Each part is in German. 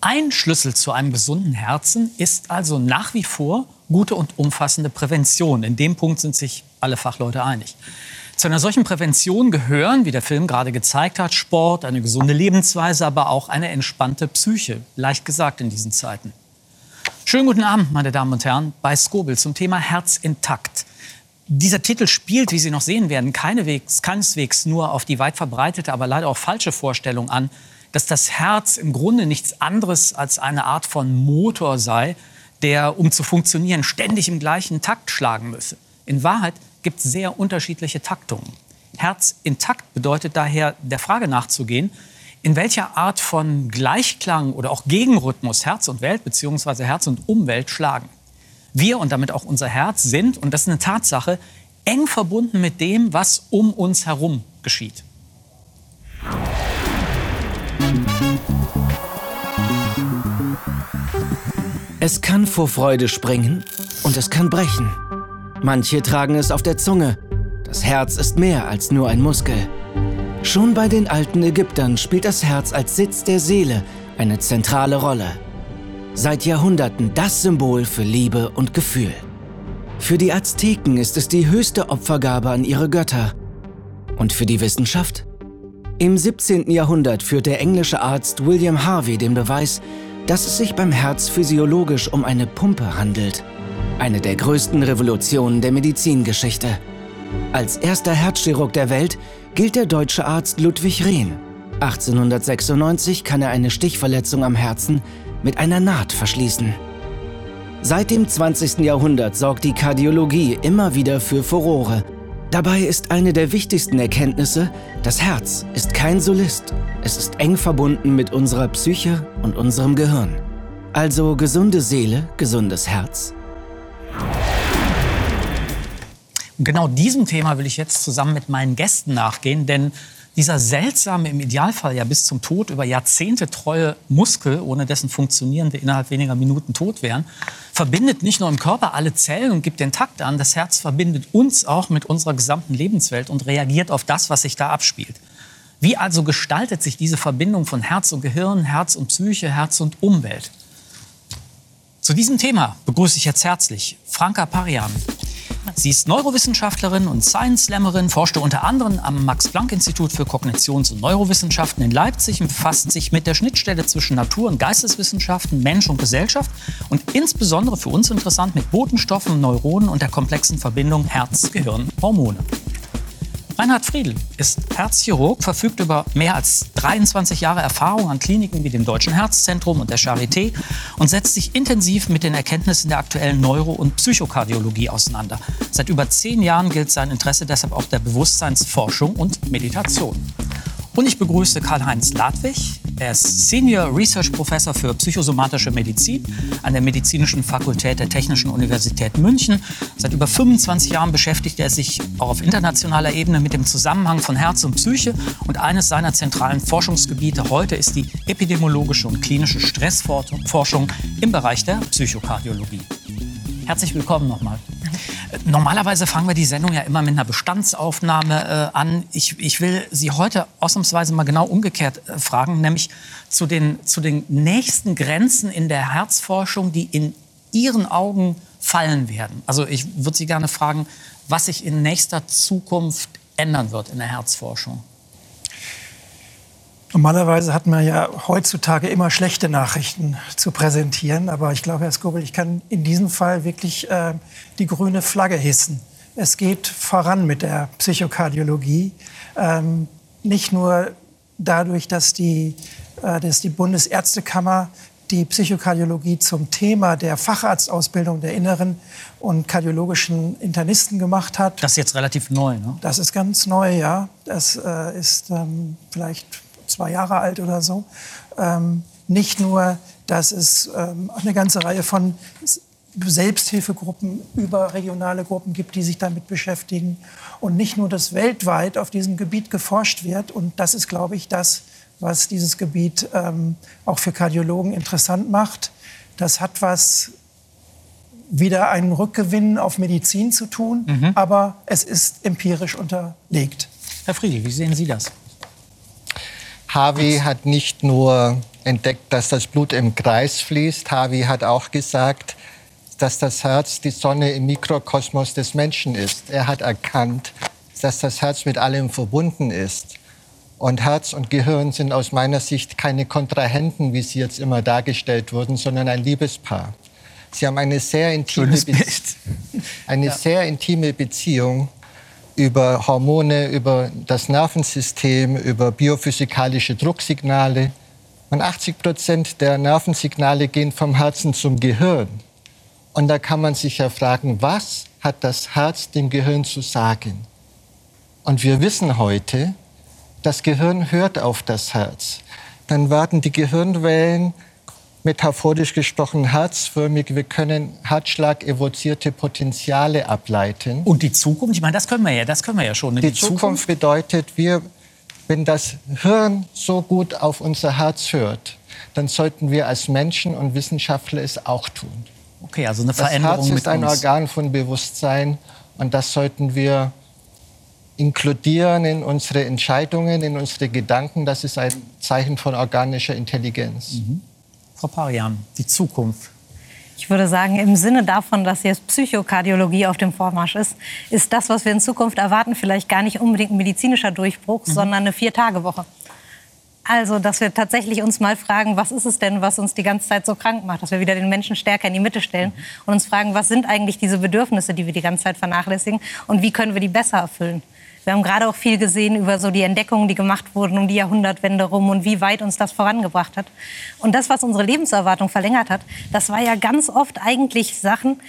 Ein Schlüssel zu einem gesunden Herzen ist also nach wie vor gute und umfassende Prävention. In dem Punkt sind sich alle Fachleute einig. Zu einer solchen Prävention gehören, wie der Film gerade gezeigt hat, Sport, eine gesunde Lebensweise, aber auch eine entspannte Psyche. Leicht gesagt in diesen Zeiten. Schönen guten Abend, meine Damen und Herren, bei Skobel zum Thema Herz intakt. Dieser Titel spielt, wie Sie noch sehen werden, keineswegs, keineswegs nur auf die weit verbreitete, aber leider auch falsche Vorstellung an, dass das Herz im Grunde nichts anderes als eine Art von Motor sei, der, um zu funktionieren, ständig im gleichen Takt schlagen müsse. In Wahrheit gibt es sehr unterschiedliche Taktungen. Herz intakt bedeutet daher, der Frage nachzugehen, in welcher Art von Gleichklang oder auch Gegenrhythmus Herz und Welt bzw. Herz und Umwelt schlagen. Wir und damit auch unser Herz sind, und das ist eine Tatsache, eng verbunden mit dem, was um uns herum geschieht. Es kann vor Freude springen und es kann brechen. Manche tragen es auf der Zunge. Das Herz ist mehr als nur ein Muskel. Schon bei den alten Ägyptern spielt das Herz als Sitz der Seele eine zentrale Rolle. Seit Jahrhunderten das Symbol für Liebe und Gefühl. Für die Azteken ist es die höchste Opfergabe an ihre Götter. Und für die Wissenschaft? Im 17. Jahrhundert führt der englische Arzt William Harvey den Beweis, dass es sich beim Herz physiologisch um eine Pumpe handelt. Eine der größten Revolutionen der Medizingeschichte. Als erster Herzchirurg der Welt gilt der deutsche Arzt Ludwig Rehn. 1896 kann er eine Stichverletzung am Herzen mit einer Naht verschließen. Seit dem 20. Jahrhundert sorgt die Kardiologie immer wieder für Furore. Dabei ist eine der wichtigsten Erkenntnisse, das Herz ist kein Solist. Es ist eng verbunden mit unserer Psyche und unserem Gehirn. Also gesunde Seele, gesundes Herz, genau diesem Thema will ich jetzt zusammen mit meinen Gästen nachgehen, denn dieser seltsame, im Idealfall ja bis zum Tod über Jahrzehnte treue Muskel, ohne dessen Funktionieren wir innerhalb weniger Minuten tot wären, verbindet nicht nur im Körper alle Zellen und gibt den Takt an, das Herz verbindet uns auch mit unserer gesamten Lebenswelt und reagiert auf das, was sich da abspielt. Wie also gestaltet sich diese Verbindung von Herz und Gehirn, Herz und Psyche, Herz und Umwelt? Zu diesem Thema begrüße ich jetzt herzlich Franka Parian. Sie ist Neurowissenschaftlerin und Science-Slammerin, forschte unter anderem am Max-Planck-Institut für Kognitions- und Neurowissenschaften in Leipzig und befasst sich mit der Schnittstelle zwischen Natur- und Geisteswissenschaften, Mensch und Gesellschaft und insbesondere für uns interessant mit Botenstoffen, Neuronen und der komplexen Verbindung Herz-Gehirn-Hormone. Reinhard Friedl ist Herzchirurg, verfügt über mehr als 23 Jahre Erfahrung an Kliniken wie dem Deutschen Herzzentrum und der Charité und setzt sich intensiv mit den Erkenntnissen der aktuellen Neuro- und Psychokardiologie auseinander. Seit über zehn Jahren gilt sein Interesse deshalb auch der Bewusstseinsforschung und Meditation. Und ich begrüße Karl-Heinz Ladwig. Er ist Senior Research Professor für psychosomatische Medizin an der Medizinischen Fakultät der Technischen Universität München. Seit über 25 Jahren beschäftigt er sich auch auf internationaler Ebene mit dem Zusammenhang von Herz und Psyche. Und eines seiner zentralen Forschungsgebiete heute ist die epidemiologische und klinische Stressforschung im Bereich der Psychokardiologie. Herzlich willkommen nochmal. Normalerweise fangen wir die Sendung ja immer mit einer Bestandsaufnahme äh, an. Ich, ich, will Sie heute ausnahmsweise mal genau umgekehrt äh, fragen, nämlich zu den, zu den nächsten Grenzen in der Herzforschung, die in Ihren Augen fallen werden. Also ich würde Sie gerne fragen, was sich in nächster Zukunft ändern wird in der Herzforschung. Normalerweise hat man ja heutzutage immer schlechte Nachrichten zu präsentieren. Aber ich glaube, Herr Skobel, ich kann in diesem Fall wirklich äh, die grüne Flagge hissen. Es geht voran mit der Psychokardiologie. Ähm, nicht nur dadurch, dass die, äh, dass die Bundesärztekammer die Psychokardiologie zum Thema der Facharztausbildung der inneren und kardiologischen Internisten gemacht hat. Das ist jetzt relativ neu, ne? Das ist ganz neu, ja. Das äh, ist ähm, vielleicht zwei Jahre alt oder so. Ähm, nicht nur, dass es ähm, eine ganze Reihe von Selbsthilfegruppen, überregionale Gruppen gibt, die sich damit beschäftigen. Und nicht nur, dass weltweit auf diesem Gebiet geforscht wird. Und das ist, glaube ich, das, was dieses Gebiet ähm, auch für Kardiologen interessant macht. Das hat was wieder einen Rückgewinn auf Medizin zu tun, mhm. aber es ist empirisch unterlegt. Herr Friedel, wie sehen Sie das? Harvey hat nicht nur entdeckt, dass das Blut im Kreis fließt. Harvey hat auch gesagt, dass das Herz die Sonne im Mikrokosmos des Menschen ist. Er hat erkannt, dass das Herz mit allem verbunden ist. Und Herz und Gehirn sind aus meiner Sicht keine Kontrahenten, wie sie jetzt immer dargestellt wurden, sondern ein Liebespaar. Sie haben eine sehr intime, Be eine ja. sehr intime Beziehung über Hormone, über das Nervensystem, über biophysikalische Drucksignale. Und 80 Prozent der Nervensignale gehen vom Herzen zum Gehirn. Und da kann man sich ja fragen, was hat das Herz dem Gehirn zu sagen? Und wir wissen heute, das Gehirn hört auf das Herz. Dann werden die Gehirnwellen metaphorisch gesprochen herzförmig. Wir können Herzschlag-evozierte Potenziale ableiten. Und die Zukunft, ich meine, das können wir ja, das können wir ja schon. Die, die Zukunft, Zukunft bedeutet, wir, wenn das Hirn so gut auf unser Herz hört, dann sollten wir als Menschen und Wissenschaftler es auch tun. Okay, also eine Veränderung Das Herz ist ein Organ von Bewusstsein und das sollten wir inkludieren in unsere Entscheidungen, in unsere Gedanken. Das ist ein Zeichen von organischer Intelligenz. Mhm. Frau Parian, die Zukunft. Ich würde sagen, im Sinne davon, dass jetzt Psychokardiologie auf dem Vormarsch ist, ist das, was wir in Zukunft erwarten, vielleicht gar nicht unbedingt ein medizinischer Durchbruch, mhm. sondern eine Vier-Tage-Woche. Also, dass wir tatsächlich uns mal fragen, was ist es denn, was uns die ganze Zeit so krank macht, dass wir wieder den Menschen stärker in die Mitte stellen und uns fragen, was sind eigentlich diese Bedürfnisse, die wir die ganze Zeit vernachlässigen und wie können wir die besser erfüllen. Wir haben gerade auch viel gesehen über so die Entdeckungen, die gemacht wurden um die Jahrhundertwende rum und wie weit uns das vorangebracht hat. Und das, was unsere Lebenserwartung verlängert hat, das war ja ganz oft eigentlich Sachen,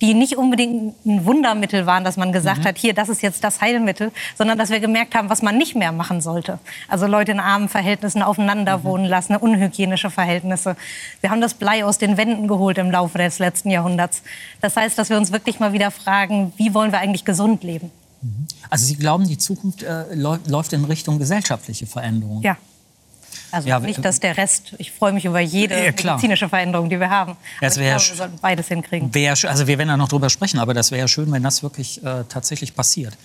die nicht unbedingt ein Wundermittel waren, dass man gesagt mhm. hat, hier, das ist jetzt das Heilmittel, sondern dass wir gemerkt haben, was man nicht mehr machen sollte. Also Leute in armen Verhältnissen aufeinander mhm. wohnen lassen, unhygienische Verhältnisse. Wir haben das Blei aus den Wänden geholt im Laufe des letzten Jahrhunderts. Das heißt, dass wir uns wirklich mal wieder fragen, wie wollen wir eigentlich gesund leben? Also Sie glauben, die Zukunft äh, läuft in Richtung gesellschaftliche Veränderung? Ja. Also ja, nicht, dass der Rest, ich freue mich über jede ja, medizinische Veränderung, die wir haben. Aber glaube, wir sollten beides hinkriegen. Wär, also wir werden ja noch darüber sprechen, aber das wäre ja schön, wenn das wirklich äh, tatsächlich passiert.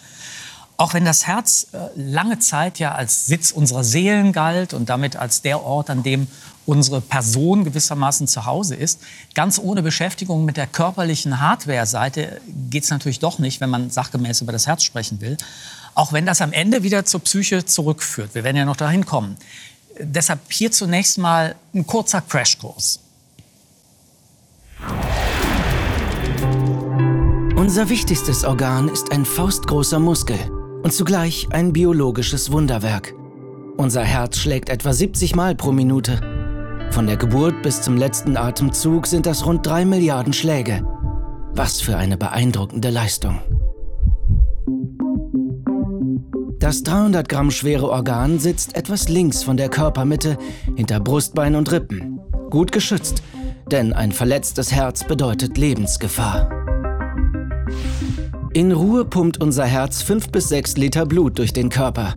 Auch wenn das Herz äh, lange Zeit ja als Sitz unserer Seelen galt und damit als der Ort, an dem unsere Person gewissermaßen zu Hause ist, ganz ohne Beschäftigung mit der körperlichen Hardware-Seite geht es natürlich doch nicht, wenn man sachgemäß über das Herz sprechen will. Auch wenn das am Ende wieder zur Psyche zurückführt. Wir werden ja noch dahin kommen. Deshalb hier zunächst mal ein kurzer Crashkurs. Unser wichtigstes Organ ist ein faustgroßer Muskel und zugleich ein biologisches Wunderwerk. Unser Herz schlägt etwa 70 Mal pro Minute. Von der Geburt bis zum letzten Atemzug sind das rund 3 Milliarden Schläge. Was für eine beeindruckende Leistung. Das 300 Gramm schwere Organ sitzt etwas links von der Körpermitte hinter Brustbein und Rippen. Gut geschützt, denn ein verletztes Herz bedeutet Lebensgefahr. In Ruhe pumpt unser Herz 5 bis 6 Liter Blut durch den Körper.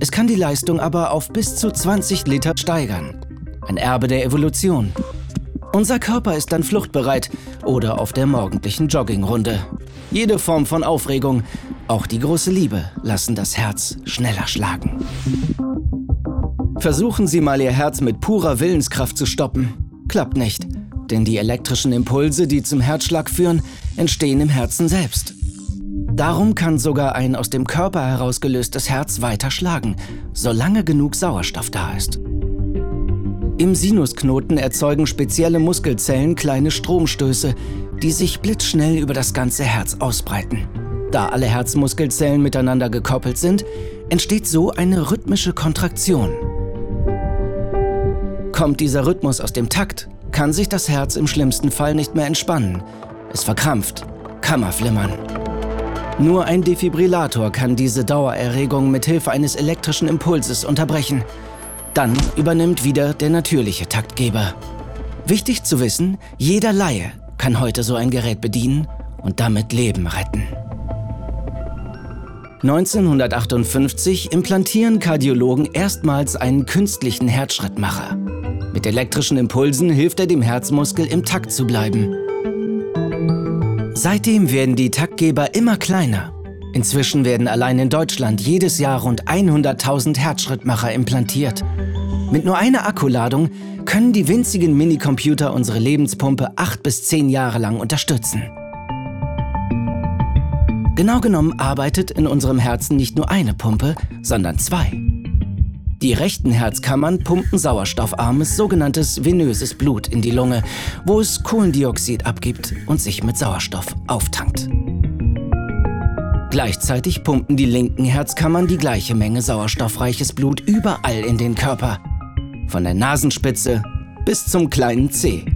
Es kann die Leistung aber auf bis zu 20 Liter steigern. Ein Erbe der Evolution. Unser Körper ist dann fluchtbereit oder auf der morgendlichen Joggingrunde. Jede Form von Aufregung, auch die große Liebe, lassen das Herz schneller schlagen. Versuchen Sie mal Ihr Herz mit purer Willenskraft zu stoppen. Klappt nicht, denn die elektrischen Impulse, die zum Herzschlag führen, entstehen im Herzen selbst. Darum kann sogar ein aus dem Körper herausgelöstes Herz weiter schlagen, solange genug Sauerstoff da ist. Im Sinusknoten erzeugen spezielle Muskelzellen kleine Stromstöße, die sich blitzschnell über das ganze Herz ausbreiten. Da alle Herzmuskelzellen miteinander gekoppelt sind, entsteht so eine rhythmische Kontraktion. Kommt dieser Rhythmus aus dem Takt, kann sich das Herz im schlimmsten Fall nicht mehr entspannen. Es verkrampft, Kammerflimmern. Nur ein Defibrillator kann diese Dauererregung mit Hilfe eines elektrischen Impulses unterbrechen. Dann übernimmt wieder der natürliche Taktgeber. Wichtig zu wissen, jeder Laie kann heute so ein Gerät bedienen und damit Leben retten. 1958 implantieren Kardiologen erstmals einen künstlichen Herzschrittmacher. Mit elektrischen Impulsen hilft er dem Herzmuskel im Takt zu bleiben. Seitdem werden die Taktgeber immer kleiner. Inzwischen werden allein in Deutschland jedes Jahr rund 100.000 Herzschrittmacher implantiert. Mit nur einer Akkuladung können die winzigen Minicomputer unsere Lebenspumpe acht bis zehn Jahre lang unterstützen. Genau genommen arbeitet in unserem Herzen nicht nur eine Pumpe, sondern zwei. Die rechten Herzkammern pumpen sauerstoffarmes, sogenanntes venöses Blut in die Lunge, wo es Kohlendioxid abgibt und sich mit Sauerstoff auftankt. Gleichzeitig pumpen die linken Herzkammern die gleiche Menge sauerstoffreiches Blut überall in den Körper. Von der Nasenspitze bis zum kleinen Zeh.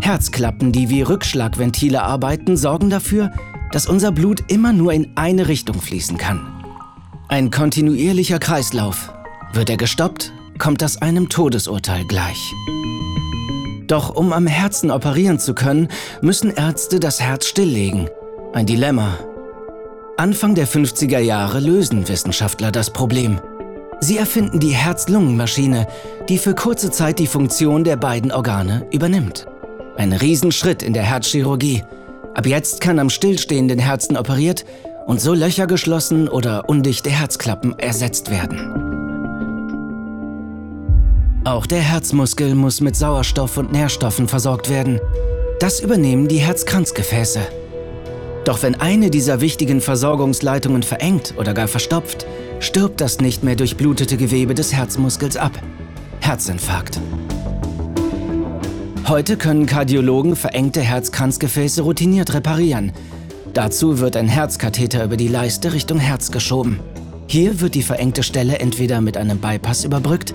Herzklappen, die wie Rückschlagventile arbeiten, sorgen dafür, dass unser Blut immer nur in eine Richtung fließen kann. Ein kontinuierlicher Kreislauf. Wird er gestoppt, kommt das einem Todesurteil gleich. Doch um am Herzen operieren zu können, müssen Ärzte das Herz stilllegen ein Dilemma. Anfang der 50er Jahre lösen Wissenschaftler das Problem. Sie erfinden die Herz-Lungen-Maschine, die für kurze Zeit die Funktion der beiden Organe übernimmt. Ein Riesenschritt in der Herzchirurgie. Ab jetzt kann am stillstehenden Herzen operiert und so Löcher geschlossen oder undichte Herzklappen ersetzt werden. Auch der Herzmuskel muss mit Sauerstoff und Nährstoffen versorgt werden. Das übernehmen die Herzkranzgefäße. Doch wenn eine dieser wichtigen Versorgungsleitungen verengt oder gar verstopft, stirbt das nicht mehr durchblutete Gewebe des Herzmuskels ab. Herzinfarkt. Heute können Kardiologen verengte Herzkranzgefäße routiniert reparieren. Dazu wird ein Herzkatheter über die Leiste Richtung Herz geschoben. Hier wird die verengte Stelle entweder mit einem Bypass überbrückt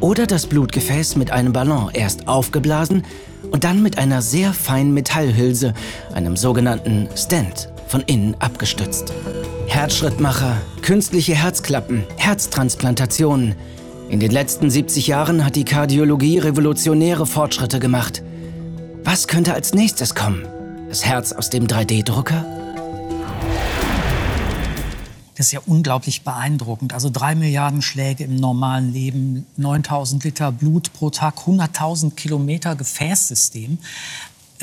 oder das Blutgefäß mit einem Ballon erst aufgeblasen und dann mit einer sehr feinen Metallhülse, einem sogenannten Stent, von innen abgestützt. Herzschrittmacher, künstliche Herzklappen, Herztransplantationen. In den letzten 70 Jahren hat die Kardiologie revolutionäre Fortschritte gemacht. Was könnte als nächstes kommen? Das Herz aus dem 3D-Drucker? Das ist ja unglaublich beeindruckend. Also drei Milliarden Schläge im normalen Leben, 9000 Liter Blut pro Tag, 100.000 Kilometer Gefäßsystem.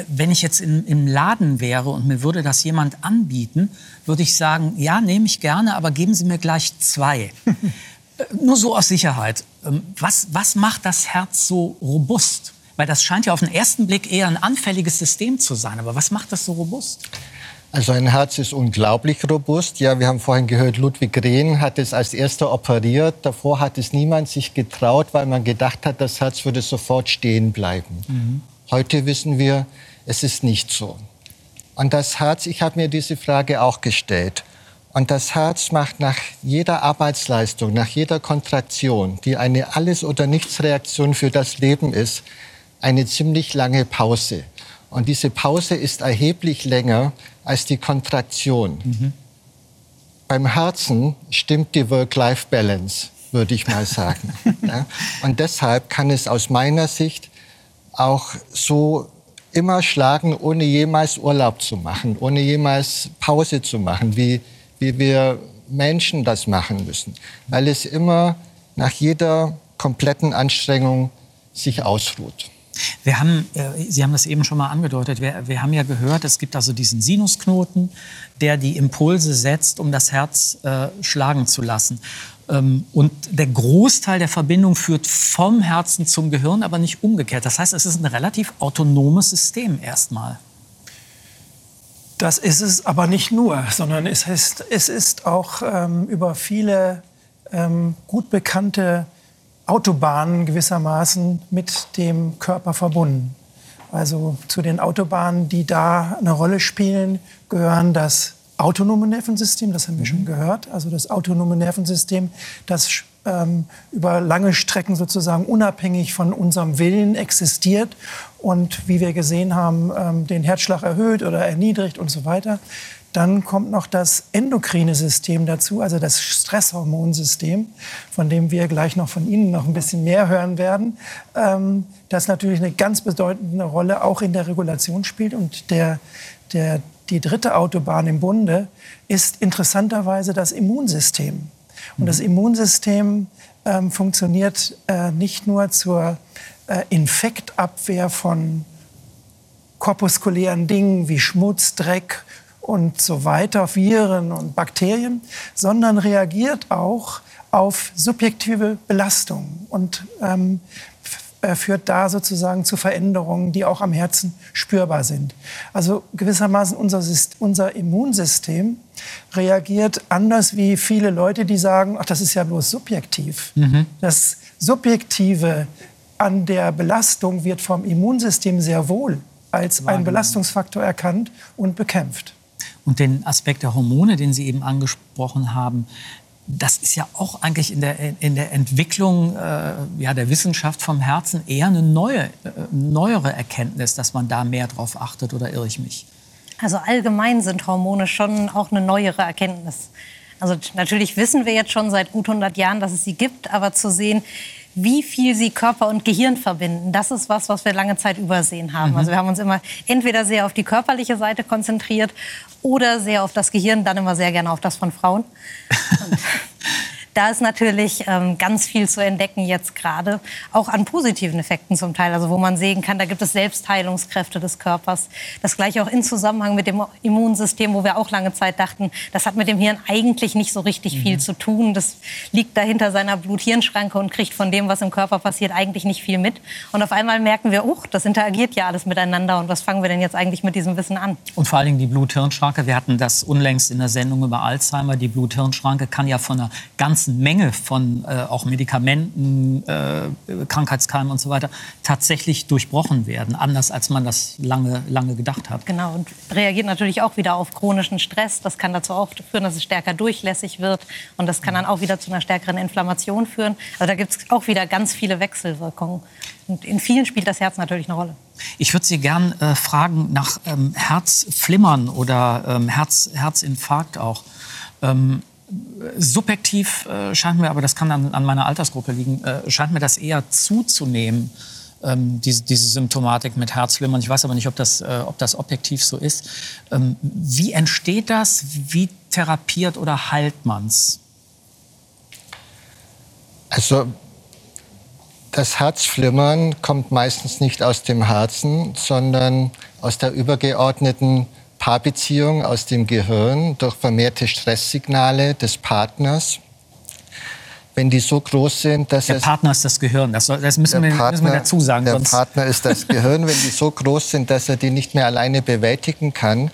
Wenn ich jetzt in, im Laden wäre und mir würde das jemand anbieten, würde ich sagen, ja, nehme ich gerne, aber geben Sie mir gleich zwei. Nur so aus Sicherheit. Ähm, was, was macht das Herz so robust? Weil das scheint ja auf den ersten Blick eher ein anfälliges System zu sein. Aber was macht das so robust? Also ein Herz ist unglaublich robust. Ja, wir haben vorhin gehört, Ludwig Rehn hat es als erster operiert. Davor hat es niemand sich getraut, weil man gedacht hat, das Herz würde sofort stehen bleiben. Mhm. Heute wissen wir, es ist nicht so. Und das Herz, ich habe mir diese Frage auch gestellt. Und das Herz macht nach jeder Arbeitsleistung, nach jeder Kontraktion, die eine Alles- oder Nichts-Reaktion für das Leben ist, eine ziemlich lange Pause. Und diese Pause ist erheblich länger als die Kontraktion. Mhm. Beim Herzen stimmt die Work-Life-Balance, würde ich mal sagen. ja? Und deshalb kann es aus meiner Sicht auch so immer schlagen, ohne jemals Urlaub zu machen, ohne jemals Pause zu machen, wie, wie wir Menschen das machen müssen. Weil es immer nach jeder kompletten Anstrengung sich ausruht. Wir haben, äh, Sie haben das eben schon mal angedeutet, wir, wir, haben ja gehört, es gibt also diesen Sinusknoten, der die Impulse setzt, um das Herz äh, schlagen zu lassen. Ähm, und der Großteil der Verbindung führt vom Herzen zum Gehirn, aber nicht umgekehrt. Das heißt, es ist ein relativ autonomes System erstmal. Das ist es aber nicht nur, sondern es ist, es ist auch ähm, über viele ähm, gut bekannte Autobahnen gewissermaßen mit dem Körper verbunden. Also zu den Autobahnen, die da eine Rolle spielen, gehören das autonome Nervensystem, das haben wir schon mhm. gehört. Also das autonome Nervensystem, das ähm, über lange Strecken sozusagen unabhängig von unserem Willen existiert und wie wir gesehen haben, ähm, den Herzschlag erhöht oder erniedrigt und so weiter. Dann kommt noch das endokrine System dazu, also das Stresshormonsystem, von dem wir gleich noch von Ihnen noch ein bisschen mehr hören werden, ähm, das natürlich eine ganz bedeutende Rolle auch in der Regulation spielt. Und der, der, die dritte Autobahn im Bunde ist interessanterweise das Immunsystem. Und das mhm. Immunsystem ähm, funktioniert äh, nicht nur zur äh, Infektabwehr von korpuskulären Dingen wie Schmutz, Dreck und so weiter, Viren und Bakterien, sondern reagiert auch auf subjektive Belastung und ähm, äh, führt da sozusagen zu Veränderungen, die auch am Herzen spürbar sind. Also gewissermaßen unser, unser Immunsystem reagiert anders wie viele Leute, die sagen, ach, das ist ja bloß subjektiv. Mhm. Das Subjektive an der Belastung wird vom Immunsystem sehr wohl als ein Belastungsfaktor erkannt und bekämpft. Und den Aspekt der Hormone, den Sie eben angesprochen haben, das ist ja auch eigentlich in der, in der Entwicklung äh, ja, der Wissenschaft vom Herzen eher eine neue, äh, neuere Erkenntnis, dass man da mehr drauf achtet, oder irre ich mich? Also allgemein sind Hormone schon auch eine neuere Erkenntnis. Also natürlich wissen wir jetzt schon seit gut 100 Jahren, dass es sie gibt, aber zu sehen, wie viel sie Körper und Gehirn verbinden. Das ist was, was wir lange Zeit übersehen haben. Mhm. Also wir haben uns immer entweder sehr auf die körperliche Seite konzentriert oder sehr auf das Gehirn, dann immer sehr gerne auf das von Frauen. da ist natürlich ähm, ganz viel zu entdecken jetzt gerade, auch an positiven Effekten zum Teil, also wo man sehen kann, da gibt es Selbstheilungskräfte des Körpers. Das gleiche auch in Zusammenhang mit dem Immunsystem, wo wir auch lange Zeit dachten, das hat mit dem Hirn eigentlich nicht so richtig mhm. viel zu tun. Das liegt dahinter seiner Blut-Hirn-Schranke und kriegt von dem, was im Körper passiert, eigentlich nicht viel mit. Und auf einmal merken wir, oh, das interagiert ja alles miteinander und was fangen wir denn jetzt eigentlich mit diesem Wissen an? Und vor allen Dingen die Blut-Hirn-Schranke. Wir hatten das unlängst in der Sendung über Alzheimer. Die Blut-Hirn-Schranke kann ja von einer ganzen ganzen Menge von äh, auch Medikamenten, äh, Krankheitskeimen und so weiter tatsächlich durchbrochen werden, anders als man das lange, lange gedacht hat. Genau, und reagiert natürlich auch wieder auf chronischen Stress. Das kann dazu auch führen, dass es stärker durchlässig wird und das kann dann auch wieder zu einer stärkeren Inflammation führen. Also da gibt es auch wieder ganz viele Wechselwirkungen. Und in vielen spielt das Herz natürlich eine Rolle. Ich würde Sie gern äh, fragen nach ähm, Herzflimmern oder ähm, Herz, Herzinfarkt auch. Ähm, subjektiv äh, scheint mir, aber das kann an, an meiner Altersgruppe liegen, äh, scheint mir das eher zuzunehmen, ähm, diese, diese Symptomatik mit Herzflimmern. Ich weiß aber nicht, ob das, äh, ob das objektiv so ist. Ähm, wie entsteht das? Wie therapiert oder heilt man es? Also das Herzflimmern kommt meistens nicht aus dem Herzen, sondern aus der übergeordneten Paarbeziehung aus dem Gehirn durch vermehrte Stresssignale des Partners. Wenn die so groß sind, dass der Partner ist das Gehirn, das, das müssen, wir, Partner, müssen, wir, dazu sagen. Der sonst... Partner ist das Gehirn. Wenn die so groß sind, dass er die nicht mehr alleine bewältigen kann,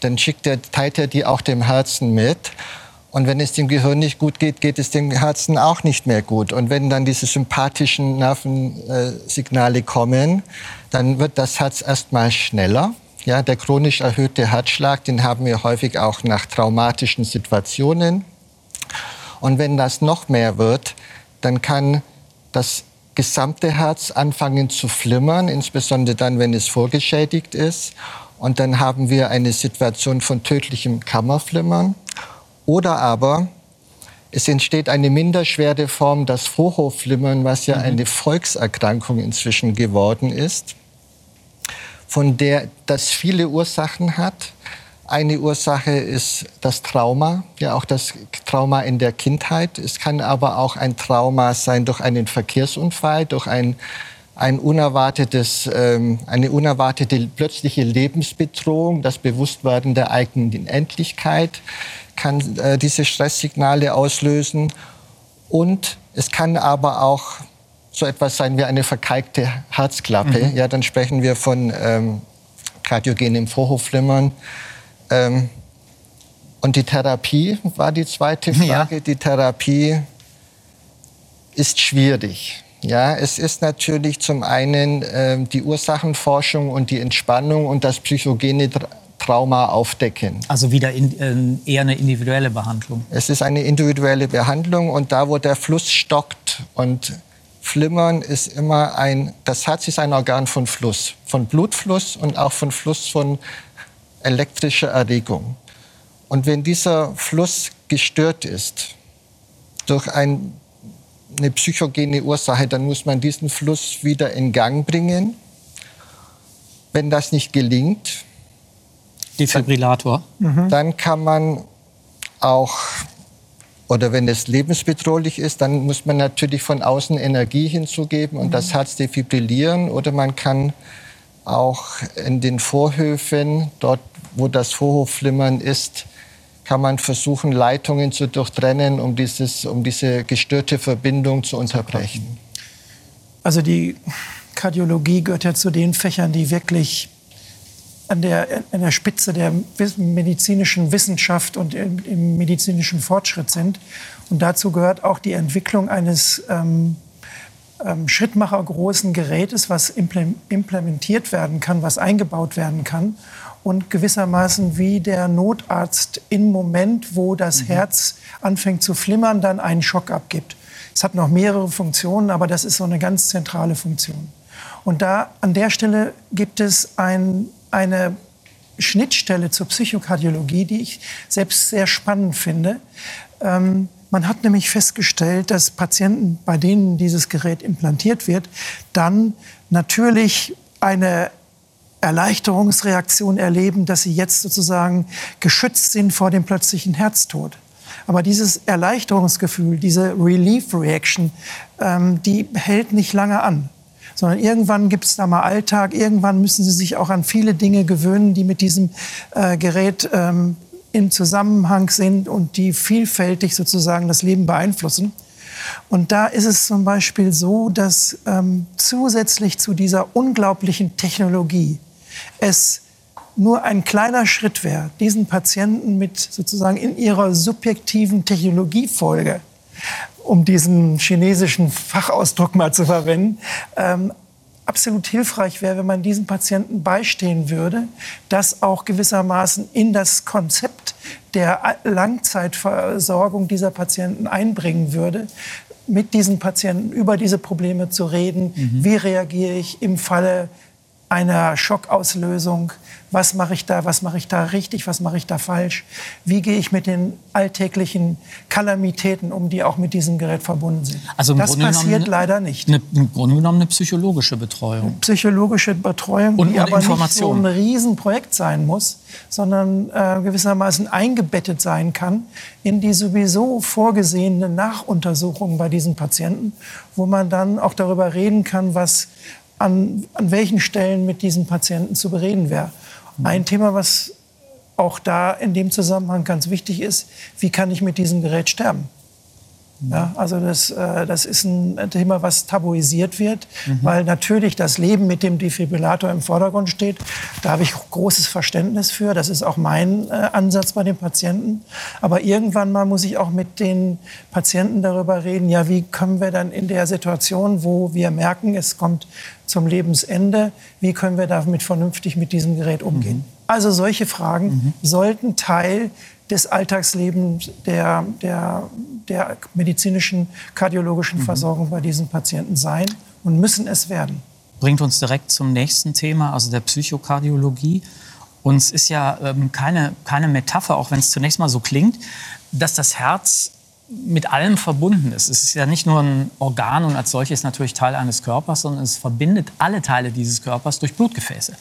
dann schickt er, teilt er die auch dem Herzen mit. Und wenn es dem Gehirn nicht gut geht, geht es dem Herzen auch nicht mehr gut. Und wenn dann diese sympathischen Nervensignale kommen, dann wird das Herz erstmal schneller. Ja, der chronisch erhöhte Herzschlag, den haben wir häufig auch nach traumatischen Situationen. Und wenn das noch mehr wird, dann kann das gesamte Herz anfangen zu flimmern, insbesondere dann, wenn es vorgeschädigt ist. Und dann haben wir eine Situation von tödlichem Kammerflimmern. Oder aber es entsteht eine minderschwere Form, das Vorhofflimmern, was ja mhm. eine Volkserkrankung inzwischen geworden ist von der das viele Ursachen hat. Eine Ursache ist das Trauma, ja auch das Trauma in der Kindheit. Es kann aber auch ein Trauma sein durch einen Verkehrsunfall, durch ein, ein unerwartetes, ähm, eine unerwartete plötzliche Lebensbedrohung, das Bewusstwerden der eigenen Endlichkeit kann äh, diese Stresssignale auslösen. Und es kann aber auch so etwas sein wie eine verkalkte Herzklappe, mhm. ja, dann sprechen wir von ähm, kardiogenem Vorhofflimmern. Ähm, und die Therapie war die zweite Frage. Ja. Die Therapie ist schwierig. Ja, es ist natürlich zum einen äh, die Ursachenforschung und die Entspannung und das psychogene Trauma aufdecken. Also wieder in, äh, eher eine individuelle Behandlung. Es ist eine individuelle Behandlung und da, wo der Fluss stockt und Flimmern ist immer ein, das Herz ist ein Organ von Fluss, von Blutfluss und auch von Fluss von elektrischer Erregung. Und wenn dieser Fluss gestört ist durch ein, eine psychogene Ursache, dann muss man diesen Fluss wieder in Gang bringen. Wenn das nicht gelingt, Defibrillator. Dann, dann kann man auch oder wenn es lebensbedrohlich ist, dann muss man natürlich von außen Energie hinzugeben und mhm. das Herz defibrillieren. Oder man kann auch in den Vorhöfen, dort wo das Vorhofflimmern ist, kann man versuchen, Leitungen zu durchtrennen, um, dieses, um diese gestörte Verbindung zu unterbrechen. Also die Kardiologie gehört ja zu den Fächern, die wirklich an der, an der Spitze der medizinischen Wissenschaft und im, im medizinischen Fortschritt sind. Und dazu gehört auch die Entwicklung eines ähm, ähm, schrittmachergroßen Gerätes, was implementiert werden kann, was eingebaut werden kann und gewissermaßen wie der Notarzt im Moment, wo das mhm. Herz anfängt zu flimmern, dann einen Schock abgibt. Es hat noch mehrere Funktionen, aber das ist so eine ganz zentrale Funktion. Und da an der Stelle gibt es ein, eine Schnittstelle zur Psychokardiologie, die ich selbst sehr spannend finde. Ähm, man hat nämlich festgestellt, dass Patienten, bei denen dieses Gerät implantiert wird, dann natürlich eine Erleichterungsreaktion erleben, dass sie jetzt sozusagen geschützt sind vor dem plötzlichen Herztod. Aber dieses Erleichterungsgefühl, diese Relief Reaction, ähm, die hält nicht lange an. Sondern irgendwann gibt es da mal Alltag, irgendwann müssen sie sich auch an viele Dinge gewöhnen, die mit diesem äh, Gerät ähm, im Zusammenhang sind und die vielfältig sozusagen das Leben beeinflussen. Und da ist es zum Beispiel so, dass ähm, zusätzlich zu dieser unglaublichen Technologie es nur ein kleiner Schritt wäre, diesen Patienten mit sozusagen in ihrer subjektiven Technologiefolge, um diesen chinesischen Fachausdruck mal zu verwenden, ähm, absolut hilfreich wäre, wenn man diesen Patienten beistehen würde, das auch gewissermaßen in das Konzept der Langzeitversorgung dieser Patienten einbringen würde, mit diesen Patienten über diese Probleme zu reden. Mhm. Wie reagiere ich im Falle einer Schockauslösung? Was mache ich da? Was mache ich da richtig? Was mache ich da falsch? Wie gehe ich mit den alltäglichen Kalamitäten um, die auch mit diesem Gerät verbunden sind? Also das Grunde passiert leider nicht. Eine, Im Grunde genommen eine psychologische Betreuung. Eine psychologische Betreuung, und, die und aber nicht so ein Riesenprojekt sein muss, sondern äh, gewissermaßen eingebettet sein kann in die sowieso vorgesehene Nachuntersuchung bei diesen Patienten, wo man dann auch darüber reden kann, was an, an welchen Stellen mit diesen Patienten zu bereden wäre. Ein Thema, was auch da in dem Zusammenhang ganz wichtig ist, wie kann ich mit diesem Gerät sterben? Ja, also das, äh, das ist ein Thema, was tabuisiert wird, mhm. weil natürlich das Leben mit dem Defibrillator im Vordergrund steht. Da habe ich großes Verständnis für. Das ist auch mein äh, Ansatz bei den Patienten. Aber irgendwann mal muss ich auch mit den Patienten darüber reden, ja, wie können wir dann in der Situation, wo wir merken, es kommt zum Lebensende, wie können wir damit vernünftig mit diesem Gerät umgehen? Mhm. Also solche Fragen mhm. sollten Teil des Alltagslebens der, der, der medizinischen, kardiologischen mhm. Versorgung bei diesen Patienten sein und müssen es werden. Bringt uns direkt zum nächsten Thema, also der Psychokardiologie. Uns ist ja ähm, keine, keine Metapher, auch wenn es zunächst mal so klingt, dass das Herz mit allem verbunden ist. Es ist ja nicht nur ein Organ und als solches natürlich Teil eines Körpers, sondern es verbindet alle Teile dieses Körpers durch Blutgefäße.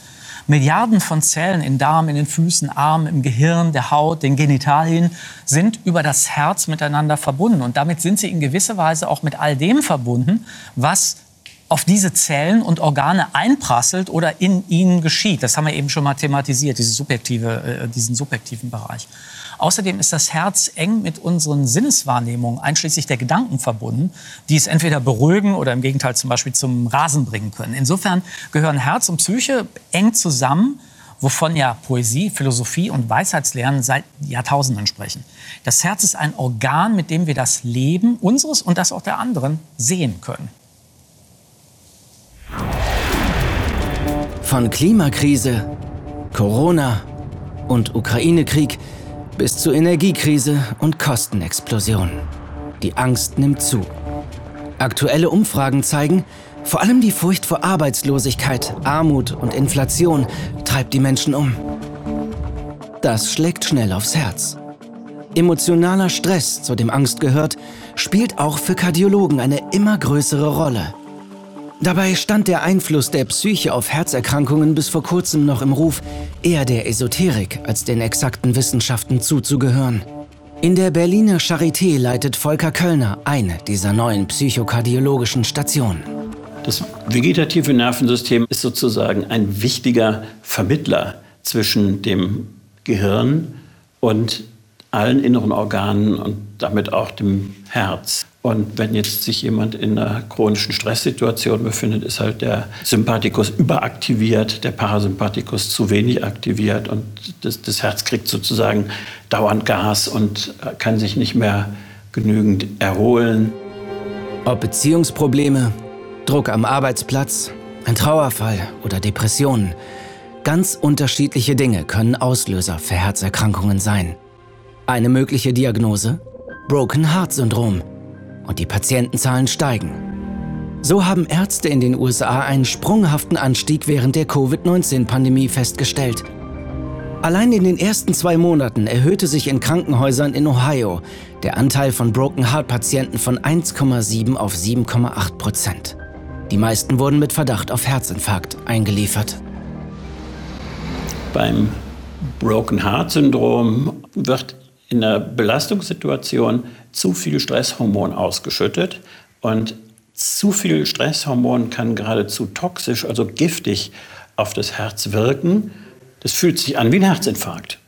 Milliarden von Zellen in Darm, in den Füßen, Armen, im Gehirn, der Haut, den Genitalien sind über das Herz miteinander verbunden. Und damit sind sie in gewisser Weise auch mit all dem verbunden, was auf diese Zellen und Organe einprasselt oder in ihnen geschieht. Das haben wir eben schon mal thematisiert, diese subjektive, äh, diesen subjektiven Bereich. Außerdem ist das Herz eng mit unseren Sinneswahrnehmungen, einschließlich der Gedanken verbunden, die es entweder beruhigen oder im Gegenteil zum Beispiel zum Rasen bringen können. Insofern gehören Herz und Psyche eng zusammen, wovon ja Poesie, Philosophie und Weisheitslehren seit Jahrtausenden sprechen. Das Herz ist ein Organ, mit dem wir das Leben unseres und das auch der anderen sehen können. Von Klimakrise, Corona und Ukraine-Krieg bis zur Energiekrise und Kostenexplosion. Die Angst nimmt zu. Aktuelle Umfragen zeigen, vor allem die Furcht vor Arbeitslosigkeit, Armut und Inflation treibt die Menschen um. Das schlägt schnell aufs Herz. Emotionaler Stress, zu dem Angst gehört, spielt auch für Kardiologen eine immer größere Rolle. Dabei stand der Einfluss der Psyche auf Herzerkrankungen bis vor kurzem noch im Ruf, eher der Esoterik als den exakten Wissenschaften zuzugehören. In der Berliner Charité leitet Volker Kölner eine dieser neuen psychokardiologischen Stationen. Das vegetative Nervensystem ist sozusagen ein wichtiger Vermittler zwischen dem Gehirn und allen inneren Organen und damit auch dem Herz. Und wenn jetzt sich jemand in einer chronischen Stresssituation befindet, ist halt der Sympathikus überaktiviert, der Parasympathikus zu wenig aktiviert und das, das Herz kriegt sozusagen dauernd Gas und kann sich nicht mehr genügend erholen. Ob Beziehungsprobleme, Druck am Arbeitsplatz, ein Trauerfall oder Depressionen. Ganz unterschiedliche Dinge können Auslöser für Herzerkrankungen sein. Eine mögliche Diagnose? Broken Heart Syndrom und die Patientenzahlen steigen. So haben Ärzte in den USA einen sprunghaften Anstieg während der Covid-19-Pandemie festgestellt. Allein in den ersten zwei Monaten erhöhte sich in Krankenhäusern in Ohio der Anteil von Broken Heart-Patienten von 1,7 auf 7,8 Prozent. Die meisten wurden mit Verdacht auf Herzinfarkt eingeliefert. Beim Broken Heart Syndrom wird in einer Belastungssituation zu viel Stresshormon ausgeschüttet und zu viel Stresshormon kann geradezu toxisch, also giftig auf das Herz wirken. Das fühlt sich an wie ein Herzinfarkt.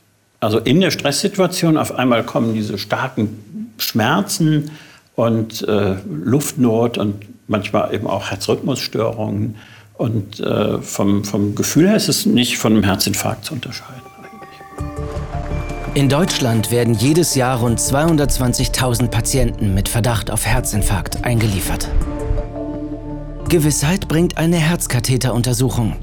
Also in der Stresssituation auf einmal kommen diese starken Schmerzen und äh, Luftnot und manchmal eben auch Herzrhythmusstörungen. Und äh, vom, vom Gefühl her ist es nicht von einem Herzinfarkt zu unterscheiden. In Deutschland werden jedes Jahr rund 220.000 Patienten mit Verdacht auf Herzinfarkt eingeliefert. Gewissheit bringt eine Herzkatheteruntersuchung.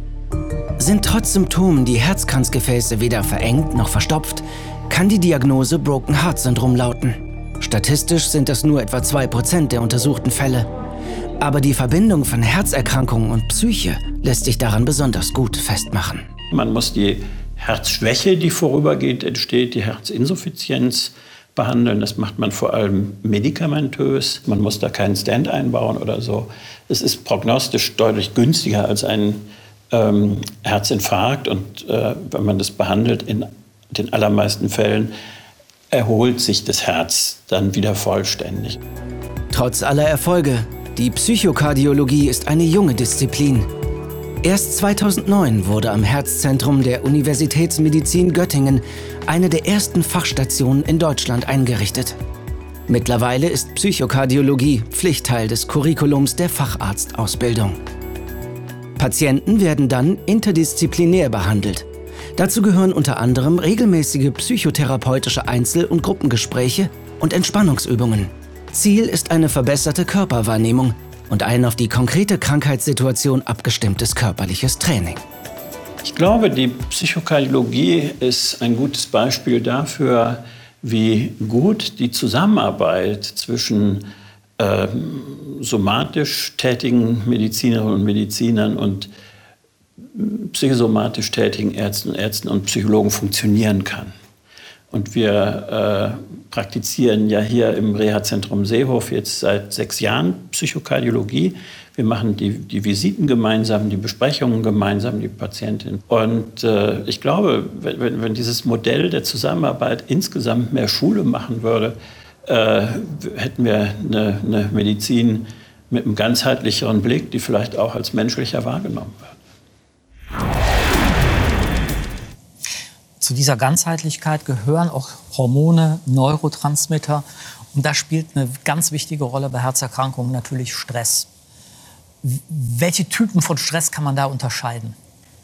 Sind trotz Symptomen die Herzkranzgefäße weder verengt noch verstopft, kann die Diagnose Broken Heart Syndrom lauten. Statistisch sind das nur etwa 2% der untersuchten Fälle. Aber die Verbindung von Herzerkrankungen und Psyche lässt sich daran besonders gut festmachen. Man muss die Herzschwäche, die vorübergehend entsteht, die Herzinsuffizienz behandeln. Das macht man vor allem medikamentös. Man muss da keinen Stand einbauen oder so. Es ist prognostisch deutlich günstiger als ein ähm, Herzinfarkt. Und äh, wenn man das behandelt, in den allermeisten Fällen erholt sich das Herz dann wieder vollständig. Trotz aller Erfolge, die Psychokardiologie ist eine junge Disziplin. Erst 2009 wurde am Herzzentrum der Universitätsmedizin Göttingen eine der ersten Fachstationen in Deutschland eingerichtet. Mittlerweile ist Psychokardiologie Pflichtteil des Curriculums der Facharztausbildung. Patienten werden dann interdisziplinär behandelt. Dazu gehören unter anderem regelmäßige psychotherapeutische Einzel- und Gruppengespräche und Entspannungsübungen. Ziel ist eine verbesserte Körperwahrnehmung und ein auf die konkrete Krankheitssituation abgestimmtes körperliches Training. Ich glaube, die Psychokardiologie ist ein gutes Beispiel dafür, wie gut die Zusammenarbeit zwischen äh, somatisch tätigen Medizinerinnen und Medizinern und psychosomatisch tätigen Ärzten, Ärzten und Psychologen funktionieren kann. Und wir äh, praktizieren ja hier im Reha-Zentrum Seehof jetzt seit sechs Jahren Psychokardiologie. Wir machen die, die Visiten gemeinsam, die Besprechungen gemeinsam, die Patientin. Und äh, ich glaube, wenn, wenn dieses Modell der Zusammenarbeit insgesamt mehr Schule machen würde, äh, hätten wir eine, eine Medizin mit einem ganzheitlicheren Blick, die vielleicht auch als menschlicher wahrgenommen wird. Zu dieser Ganzheitlichkeit gehören auch Hormone, Neurotransmitter. Und da spielt eine ganz wichtige Rolle bei Herzerkrankungen natürlich Stress. Welche Typen von Stress kann man da unterscheiden?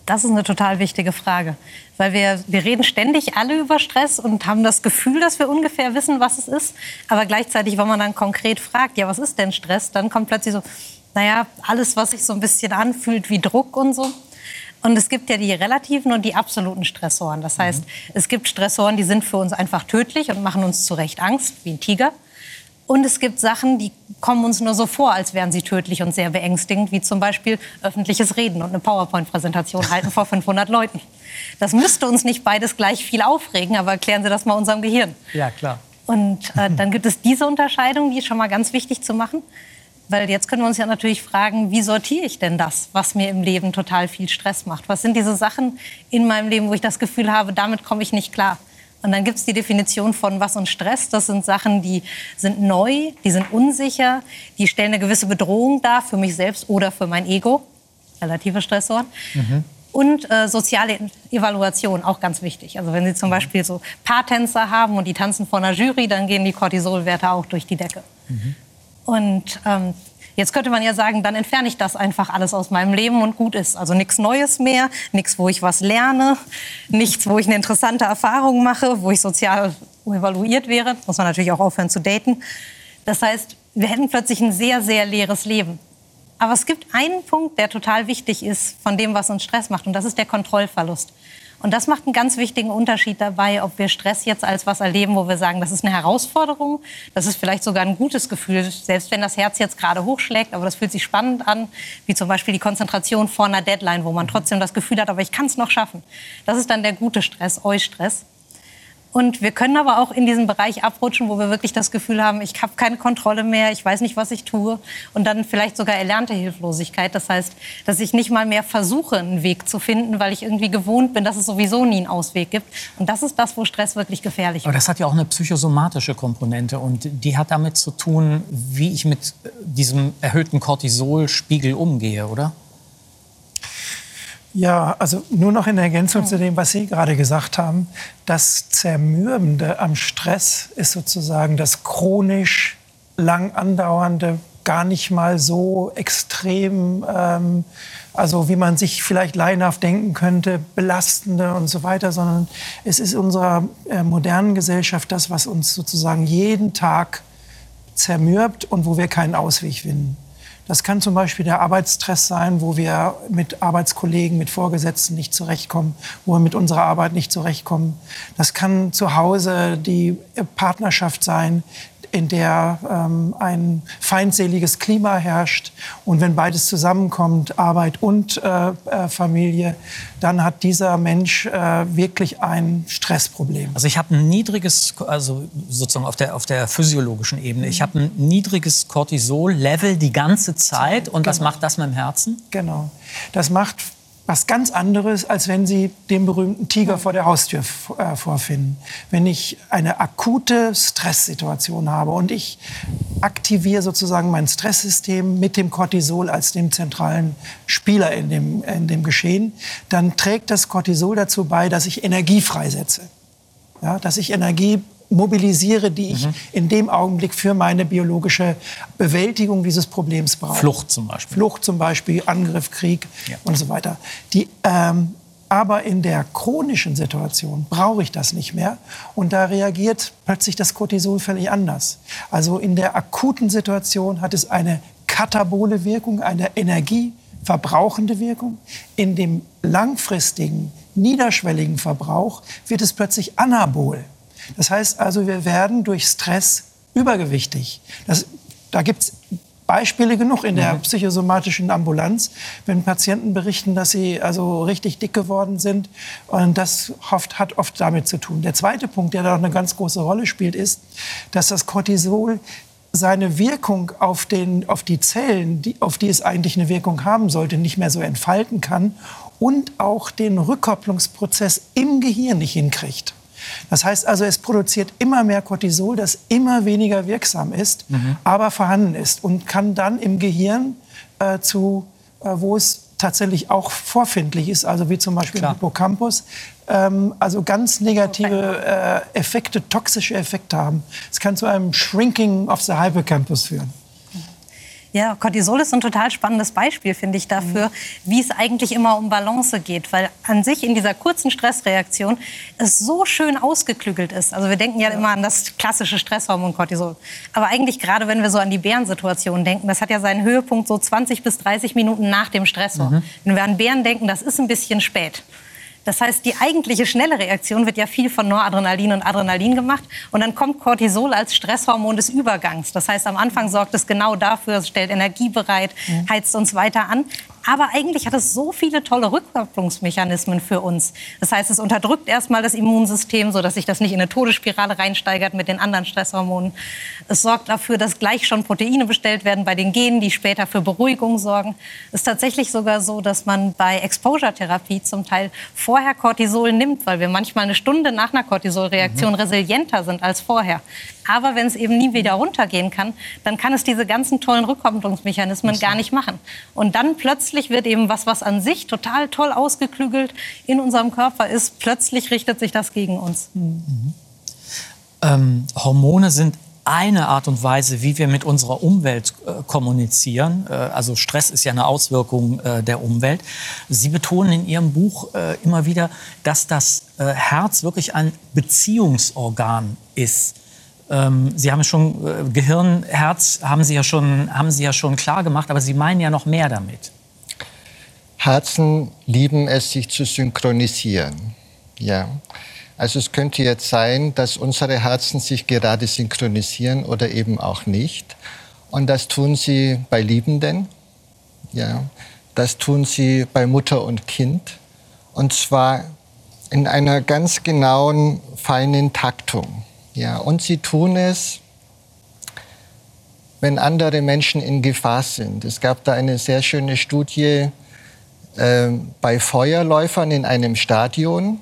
Das ist eine total wichtige Frage, weil wir, wir reden ständig alle über Stress und haben das Gefühl, dass wir ungefähr wissen, was es ist. Aber gleichzeitig, wenn man dann konkret fragt, ja, was ist denn Stress, dann kommt plötzlich so, naja, alles, was sich so ein bisschen anfühlt wie Druck und so. Und es gibt ja die relativen und die absoluten Stressoren. Das heißt, mhm. es gibt Stressoren, die sind für uns einfach tödlich und machen uns zu Recht Angst, wie ein Tiger. Und es gibt Sachen, die kommen uns nur so vor, als wären sie tödlich und sehr beängstigend, wie zum Beispiel öffentliches Reden und eine PowerPoint-Präsentation halten vor 500 Leuten. Das müsste uns nicht beides gleich viel aufregen, aber erklären Sie das mal unserem Gehirn. Ja, klar. Und äh, dann gibt es diese Unterscheidung, die ist schon mal ganz wichtig zu machen. Weil jetzt können wir uns ja natürlich fragen, wie sortiere ich denn das, was mir im Leben total viel Stress macht? Was sind diese Sachen in meinem Leben, wo ich das Gefühl habe, damit komme ich nicht klar? Und dann gibt es die Definition von was und Stress. Das sind Sachen, die sind neu, die sind unsicher, die stellen eine gewisse Bedrohung dar für mich selbst oder für mein Ego. Relative Stressoren. Mhm. Und äh, soziale Evaluation, auch ganz wichtig. Also wenn Sie zum Beispiel so Paartänzer haben und die tanzen vor einer Jury, dann gehen die Cortisolwerte auch durch die Decke. Mhm. Und ähm, jetzt könnte man ja sagen, dann entferne ich das einfach alles aus meinem Leben und gut ist. Also nichts Neues mehr, nichts, wo ich was lerne, nichts, wo ich eine interessante Erfahrung mache, wo ich sozial evaluiert wäre. Muss man natürlich auch aufhören zu daten. Das heißt, wir hätten plötzlich ein sehr, sehr leeres Leben. Aber es gibt einen Punkt, der total wichtig ist von dem, was uns Stress macht, und das ist der Kontrollverlust. Und das macht einen ganz wichtigen Unterschied dabei, ob wir Stress jetzt als was erleben, wo wir sagen, das ist eine Herausforderung, das ist vielleicht sogar ein gutes Gefühl, selbst wenn das Herz jetzt gerade hochschlägt, aber das fühlt sich spannend an, wie zum Beispiel die Konzentration vor einer Deadline, wo man trotzdem das Gefühl hat, aber ich kann es noch schaffen. Das ist dann der gute Stress, Eustress. Und wir können aber auch in diesen Bereich abrutschen, wo wir wirklich das Gefühl haben, ich habe keine Kontrolle mehr, ich weiß nicht, was ich tue. Und dann vielleicht sogar erlernte Hilflosigkeit. Das heißt, dass ich nicht mal mehr versuche, einen Weg zu finden, weil ich irgendwie gewohnt bin, dass es sowieso nie einen Ausweg gibt. Und das ist das, wo Stress wirklich gefährlich ist. Aber das hat ja auch eine psychosomatische Komponente. Und die hat damit zu tun, wie ich mit diesem erhöhten Cortisolspiegel umgehe, oder? Ja, also nur noch in Ergänzung zu dem, was Sie gerade gesagt haben. Das Zermürbende am Stress ist sozusagen das chronisch lang andauernde, gar nicht mal so extrem, ähm, also wie man sich vielleicht laienhaft denken könnte, belastende und so weiter, sondern es ist unserer äh, modernen Gesellschaft das, was uns sozusagen jeden Tag zermürbt und wo wir keinen Ausweg finden. Das kann zum Beispiel der Arbeitsstress sein, wo wir mit Arbeitskollegen, mit Vorgesetzten nicht zurechtkommen, wo wir mit unserer Arbeit nicht zurechtkommen. Das kann zu Hause die Partnerschaft sein, in der ähm, ein feindseliges Klima herrscht. Und wenn beides zusammenkommt, Arbeit und äh, äh, Familie, dann hat dieser Mensch äh, wirklich ein Stressproblem. Also ich habe ein niedriges, also sozusagen auf der, auf der physiologischen Ebene, ich habe ein niedriges Cortisol-Level die ganze Zeit. Und genau. was macht das mit dem Herzen? Genau. Das macht was ganz anderes, als wenn Sie den berühmten Tiger vor der Haustür äh, vorfinden. Wenn ich eine akute Stresssituation habe und ich aktiviere sozusagen mein Stresssystem mit dem Cortisol als dem zentralen Spieler in dem, in dem Geschehen, dann trägt das Cortisol dazu bei, dass ich Energie freisetze. Ja, dass ich Energie mobilisiere, die ich mhm. in dem Augenblick für meine biologische Bewältigung dieses Problems brauche. Flucht zum Beispiel. Flucht zum Beispiel, Angriff, Krieg ja. und so weiter. Die, ähm, aber in der chronischen Situation brauche ich das nicht mehr und da reagiert plötzlich das Cortisol völlig anders. Also in der akuten Situation hat es eine katabole Wirkung, eine energieverbrauchende Wirkung. In dem langfristigen, niederschwelligen Verbrauch wird es plötzlich anabol. Das heißt also, wir werden durch Stress übergewichtig. Das, da gibt es Beispiele genug in der mhm. psychosomatischen Ambulanz, wenn Patienten berichten, dass sie also richtig dick geworden sind. Und das oft, hat oft damit zu tun. Der zweite Punkt, der da eine ganz große Rolle spielt, ist, dass das Cortisol seine Wirkung auf, den, auf die Zellen, die, auf die es eigentlich eine Wirkung haben sollte, nicht mehr so entfalten kann und auch den Rückkopplungsprozess im Gehirn nicht hinkriegt. Das heißt also, es produziert immer mehr Cortisol, das immer weniger wirksam ist, mhm. aber vorhanden ist und kann dann im Gehirn äh, zu, äh, wo es tatsächlich auch vorfindlich ist, also wie zum Beispiel Klar. im Hippocampus, ähm, also ganz negative äh, Effekte, toxische Effekte haben. Es kann zu einem Shrinking of the Hippocampus führen. Ja, Cortisol ist ein total spannendes Beispiel, finde ich, dafür, mhm. wie es eigentlich immer um Balance geht. Weil an sich in dieser kurzen Stressreaktion es so schön ausgeklügelt ist. Also wir denken ja, ja. immer an das klassische Stresshormon Cortisol. Aber eigentlich gerade, wenn wir so an die Bärensituation denken, das hat ja seinen Höhepunkt so 20 bis 30 Minuten nach dem Stressor. Mhm. Wenn wir an Bären denken, das ist ein bisschen spät. Das heißt, die eigentliche schnelle Reaktion wird ja viel von Noradrenalin und Adrenalin gemacht. Und dann kommt Cortisol als Stresshormon des Übergangs. Das heißt, am Anfang sorgt es genau dafür, es stellt Energie bereit, heizt uns weiter an. Aber eigentlich hat es so viele tolle Rückkopplungsmechanismen für uns. Das heißt, es unterdrückt erstmal das Immunsystem, sodass sich das nicht in eine Todesspirale reinsteigert mit den anderen Stresshormonen. Es sorgt dafür, dass gleich schon Proteine bestellt werden bei den Genen, die später für Beruhigung sorgen. Es ist tatsächlich sogar so, dass man bei Exposure-Therapie zum Teil vorher Cortisol nimmt, weil wir manchmal eine Stunde nach einer Cortisolreaktion mhm. resilienter sind als vorher. Aber wenn es eben nie wieder runtergehen kann, dann kann es diese ganzen tollen Rückkopplungsmechanismen gar nicht machen. Und dann plötzlich wird eben was, was an sich total toll ausgeklügelt in unserem Körper ist, plötzlich richtet sich das gegen uns. Mhm. Ähm, Hormone sind eine Art und Weise, wie wir mit unserer Umwelt äh, kommunizieren. Äh, also Stress ist ja eine Auswirkung äh, der Umwelt. Sie betonen in Ihrem Buch äh, immer wieder, dass das äh, Herz wirklich ein Beziehungsorgan ist. Ähm, Sie haben schon äh, Gehirn, Herz haben Sie ja schon haben Sie ja schon klar gemacht, aber Sie meinen ja noch mehr damit. Herzen lieben es, sich zu synchronisieren. Ja. Also es könnte jetzt sein, dass unsere Herzen sich gerade synchronisieren oder eben auch nicht. Und das tun sie bei Liebenden, ja. Das tun sie bei Mutter und Kind. Und zwar in einer ganz genauen, feinen Taktung. Ja. Und sie tun es, wenn andere Menschen in Gefahr sind. Es gab da eine sehr schöne Studie äh, bei Feuerläufern in einem Stadion.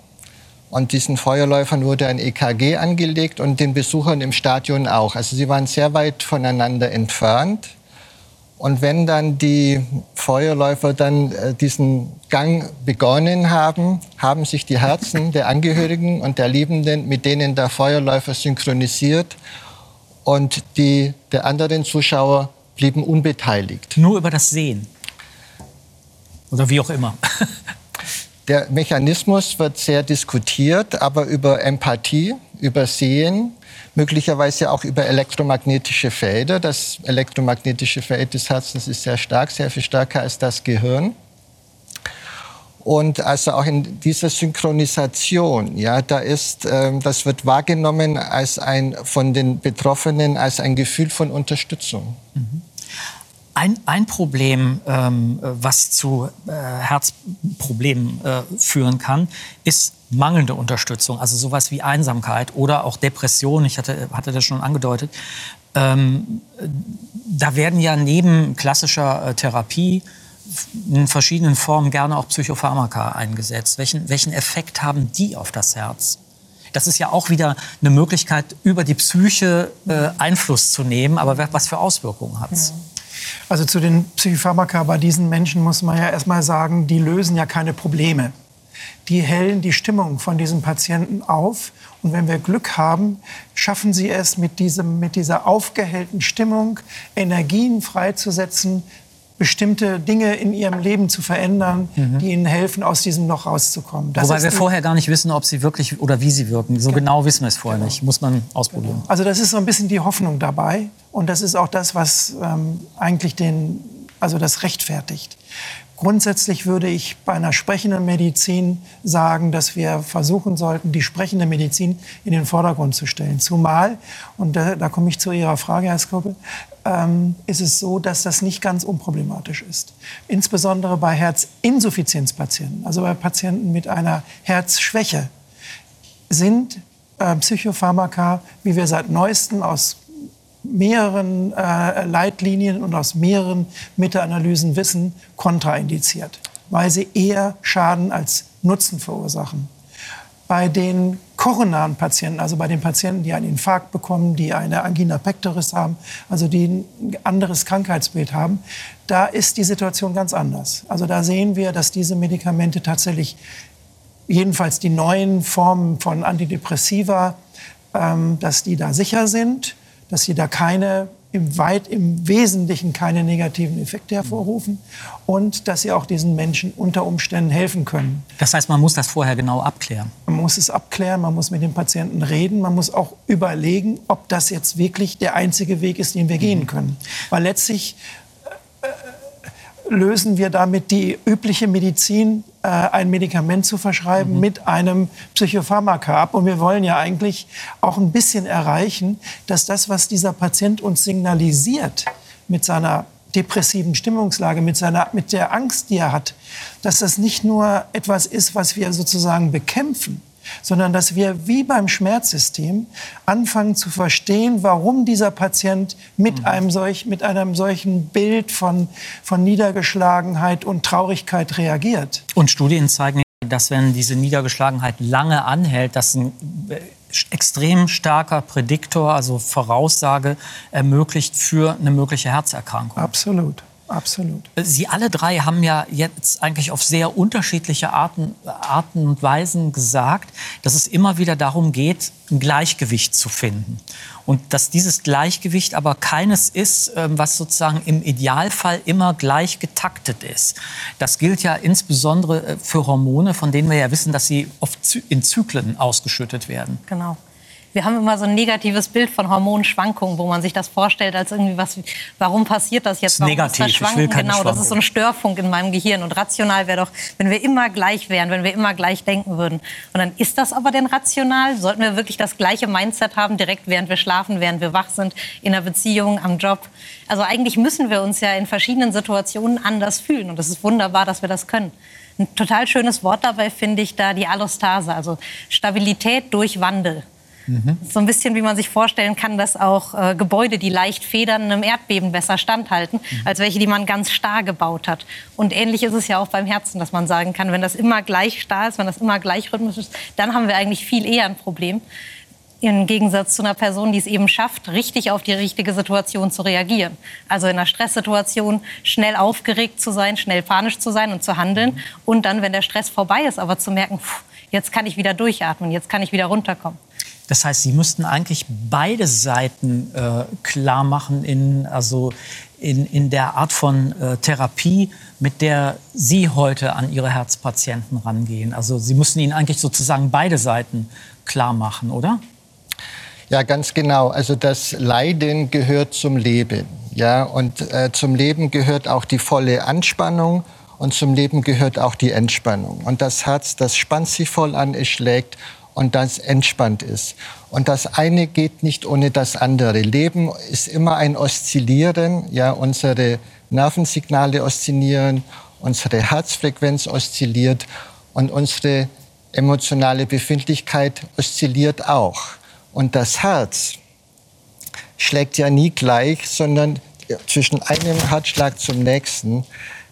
Und diesen Feuerläufern wurde ein EKG angelegt und den Besuchern im Stadion auch. Also sie waren sehr weit voneinander entfernt. Und wenn dann die Feuerläufer dann äh, diesen Gang begonnen haben, haben sich die Herzen der Angehörigen und der Liebenden mit denen der Feuerläufer synchronisiert und die der anderen Zuschauer blieben unbeteiligt. Nur über das Sehen. Oder wie auch immer. Der Mechanismus wird sehr diskutiert, aber über Empathie, über Sehen, möglicherweise auch über elektromagnetische Felder. Das elektromagnetische Feld des Herzens ist sehr stark, sehr viel stärker als das Gehirn. Und also auch in dieser Synchronisation, ja, da ist, äh, das wird wahrgenommen als ein von den Betroffenen als ein Gefühl von Unterstützung. Mhm. Ein, ein Problem, ähm, was zu äh, Herzproblemen äh, führen kann, ist mangelnde Unterstützung, also sowas wie Einsamkeit oder auch Depression. Ich hatte, hatte das schon angedeutet. Ähm, da werden ja neben klassischer äh, Therapie in verschiedenen Formen gerne auch Psychopharmaka eingesetzt. Welchen, welchen Effekt haben die auf das Herz? Das ist ja auch wieder eine Möglichkeit, über die Psyche äh, Einfluss zu nehmen. Aber was für Auswirkungen hat es? Ja. Also zu den Psychopharmaka bei diesen Menschen muss man ja erstmal sagen, die lösen ja keine Probleme. Die hellen die Stimmung von diesen Patienten auf. Und wenn wir Glück haben, schaffen sie es mit, diesem, mit dieser aufgehellten Stimmung, Energien freizusetzen, bestimmte Dinge in ihrem Leben zu verändern, mhm. die ihnen helfen, aus diesem Loch rauszukommen. Das Wobei wir vorher gar nicht wissen, ob sie wirklich oder wie sie wirken. So genau, genau wissen wir es vorher genau. nicht. Muss man ausprobieren. Genau. Also das ist so ein bisschen die Hoffnung dabei. Und das ist auch das, was ähm, eigentlich den, also das rechtfertigt. Grundsätzlich würde ich bei einer sprechenden Medizin sagen, dass wir versuchen sollten, die sprechende Medizin in den Vordergrund zu stellen. Zumal, und da, da komme ich zu Ihrer Frage, Herr Skopel, ähm, ist es so, dass das nicht ganz unproblematisch ist. Insbesondere bei Herzinsuffizienzpatienten, also bei Patienten mit einer Herzschwäche, sind äh, Psychopharmaka, wie wir seit neuestem aus mehreren äh, Leitlinien und aus mehreren Meta-Analysen wissen, kontraindiziert, weil sie eher Schaden als Nutzen verursachen. Bei den koronaren Patienten, also bei den Patienten, die einen Infarkt bekommen, die eine Angina pectoris haben, also die ein anderes Krankheitsbild haben, da ist die Situation ganz anders. Also da sehen wir, dass diese Medikamente tatsächlich, jedenfalls die neuen Formen von Antidepressiva, ähm, dass die da sicher sind dass sie da keine im weit im Wesentlichen keine negativen Effekte hervorrufen und dass sie auch diesen Menschen unter Umständen helfen können. Das heißt, man muss das vorher genau abklären. Man muss es abklären, man muss mit dem Patienten reden, man muss auch überlegen, ob das jetzt wirklich der einzige Weg ist, den wir gehen können. Weil letztlich lösen wir damit die übliche Medizin, äh, ein Medikament zu verschreiben, mhm. mit einem Psychopharmaka ab. Und wir wollen ja eigentlich auch ein bisschen erreichen, dass das, was dieser Patient uns signalisiert mit seiner depressiven Stimmungslage, mit, seiner, mit der Angst, die er hat, dass das nicht nur etwas ist, was wir sozusagen bekämpfen, sondern dass wir wie beim Schmerzsystem anfangen zu verstehen, warum dieser Patient mit, mhm. einem, solch, mit einem solchen Bild von, von Niedergeschlagenheit und Traurigkeit reagiert. Und Studien zeigen dass wenn diese Niedergeschlagenheit lange anhält, dass ein äh, extrem starker Prädiktor, also Voraussage ermöglicht für eine mögliche Herzerkrankung. Absolut. Absolut. Sie alle drei haben ja jetzt eigentlich auf sehr unterschiedliche Arten, Arten und Weisen gesagt, dass es immer wieder darum geht, ein Gleichgewicht zu finden. Und dass dieses Gleichgewicht aber keines ist, ähm, was sozusagen im Idealfall immer gleich getaktet ist. Das gilt ja insbesondere äh, für Hormone, von denen wir ja wissen, dass sie oft in Zyklen ausgeschüttet werden. Genau wir haben immer so ein negatives Bild von Hormonschwankungen, wo man sich das vorstellt als irgendwie was, warum passiert das jetzt? Warum negativ. Das Schwanken? genau, das ist so ein Störfunk in meinem Gehirn. Und rational wäre doch, wenn wir immer gleich wären, wenn wir immer gleich denken würden. Und dann ist das aber denn rational? Sollten wir wirklich das gleiche Mindset haben, direkt während wir schlafen, während wir wach sind, in der Beziehung, am Job? Also eigentlich müssen wir uns ja in verschiedenen Situationen anders fühlen. Und es ist wunderbar, dass wir das können. Ein total schönes Wort dabei finde ich da die Allostase, also Stabilität durch Wandel. Mhm. So ein bisschen, wie man sich vorstellen kann, dass auch äh, Gebäude, die leicht federn, einem Erdbeben besser standhalten, mhm. als welche, die man ganz starr gebaut hat. Und ähnlich ist es ja auch beim Herzen, dass man sagen kann, wenn das immer gleich starr ist, wenn das immer gleich rhythmisch ist, dann haben wir eigentlich viel eher ein Problem. Im Gegensatz zu einer Person, die es eben schafft, richtig auf die richtige Situation zu reagieren. Also in einer Stresssituation schnell aufgeregt zu sein, schnell panisch zu sein und zu handeln. Mhm. Und dann, wenn der Stress vorbei ist, aber zu merken, pff, jetzt kann ich wieder durchatmen, jetzt kann ich wieder runterkommen. Das heißt, Sie müssten eigentlich beide Seiten äh, klar machen in, also in, in der Art von äh, Therapie, mit der Sie heute an Ihre Herzpatienten rangehen. Also Sie müssen ihnen eigentlich sozusagen beide Seiten klar machen, oder? Ja, ganz genau. Also das Leiden gehört zum Leben. Ja, und äh, zum Leben gehört auch die volle Anspannung und zum Leben gehört auch die Entspannung. Und das Herz, das spannt sich voll an, es schlägt und das entspannt ist. Und das eine geht nicht ohne das andere. Leben ist immer ein Oszillieren. Ja, unsere Nervensignale oszillieren, unsere Herzfrequenz oszilliert und unsere emotionale Befindlichkeit oszilliert auch. Und das Herz schlägt ja nie gleich, sondern zwischen einem Herzschlag zum nächsten.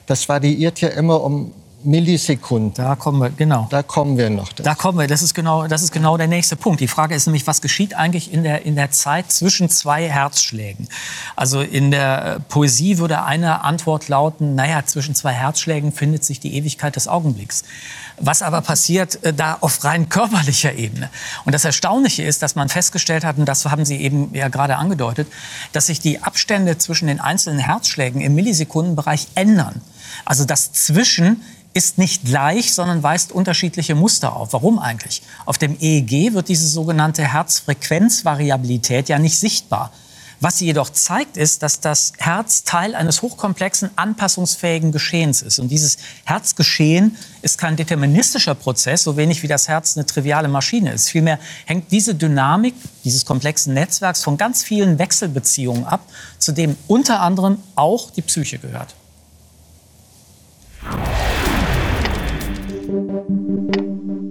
Das variiert ja immer um Millisekunden. Da kommen wir, genau. Da kommen wir noch. Dazu. Da kommen wir, das ist, genau, das ist genau der nächste Punkt. Die Frage ist nämlich, was geschieht eigentlich in der, in der Zeit zwischen zwei Herzschlägen? Also in der Poesie würde eine Antwort lauten, naja, zwischen zwei Herzschlägen findet sich die Ewigkeit des Augenblicks. Was aber passiert äh, da auf rein körperlicher Ebene? Und das Erstaunliche ist, dass man festgestellt hat, und das haben Sie eben ja gerade angedeutet, dass sich die Abstände zwischen den einzelnen Herzschlägen im Millisekundenbereich ändern. Also das Zwischen ist nicht gleich, sondern weist unterschiedliche Muster auf. Warum eigentlich? Auf dem EEG wird diese sogenannte Herzfrequenzvariabilität ja nicht sichtbar. Was sie jedoch zeigt, ist, dass das Herz Teil eines hochkomplexen, anpassungsfähigen Geschehens ist. Und dieses Herzgeschehen ist kein deterministischer Prozess, so wenig wie das Herz eine triviale Maschine ist. Vielmehr hängt diese Dynamik dieses komplexen Netzwerks von ganz vielen Wechselbeziehungen ab, zu dem unter anderem auch die Psyche gehört.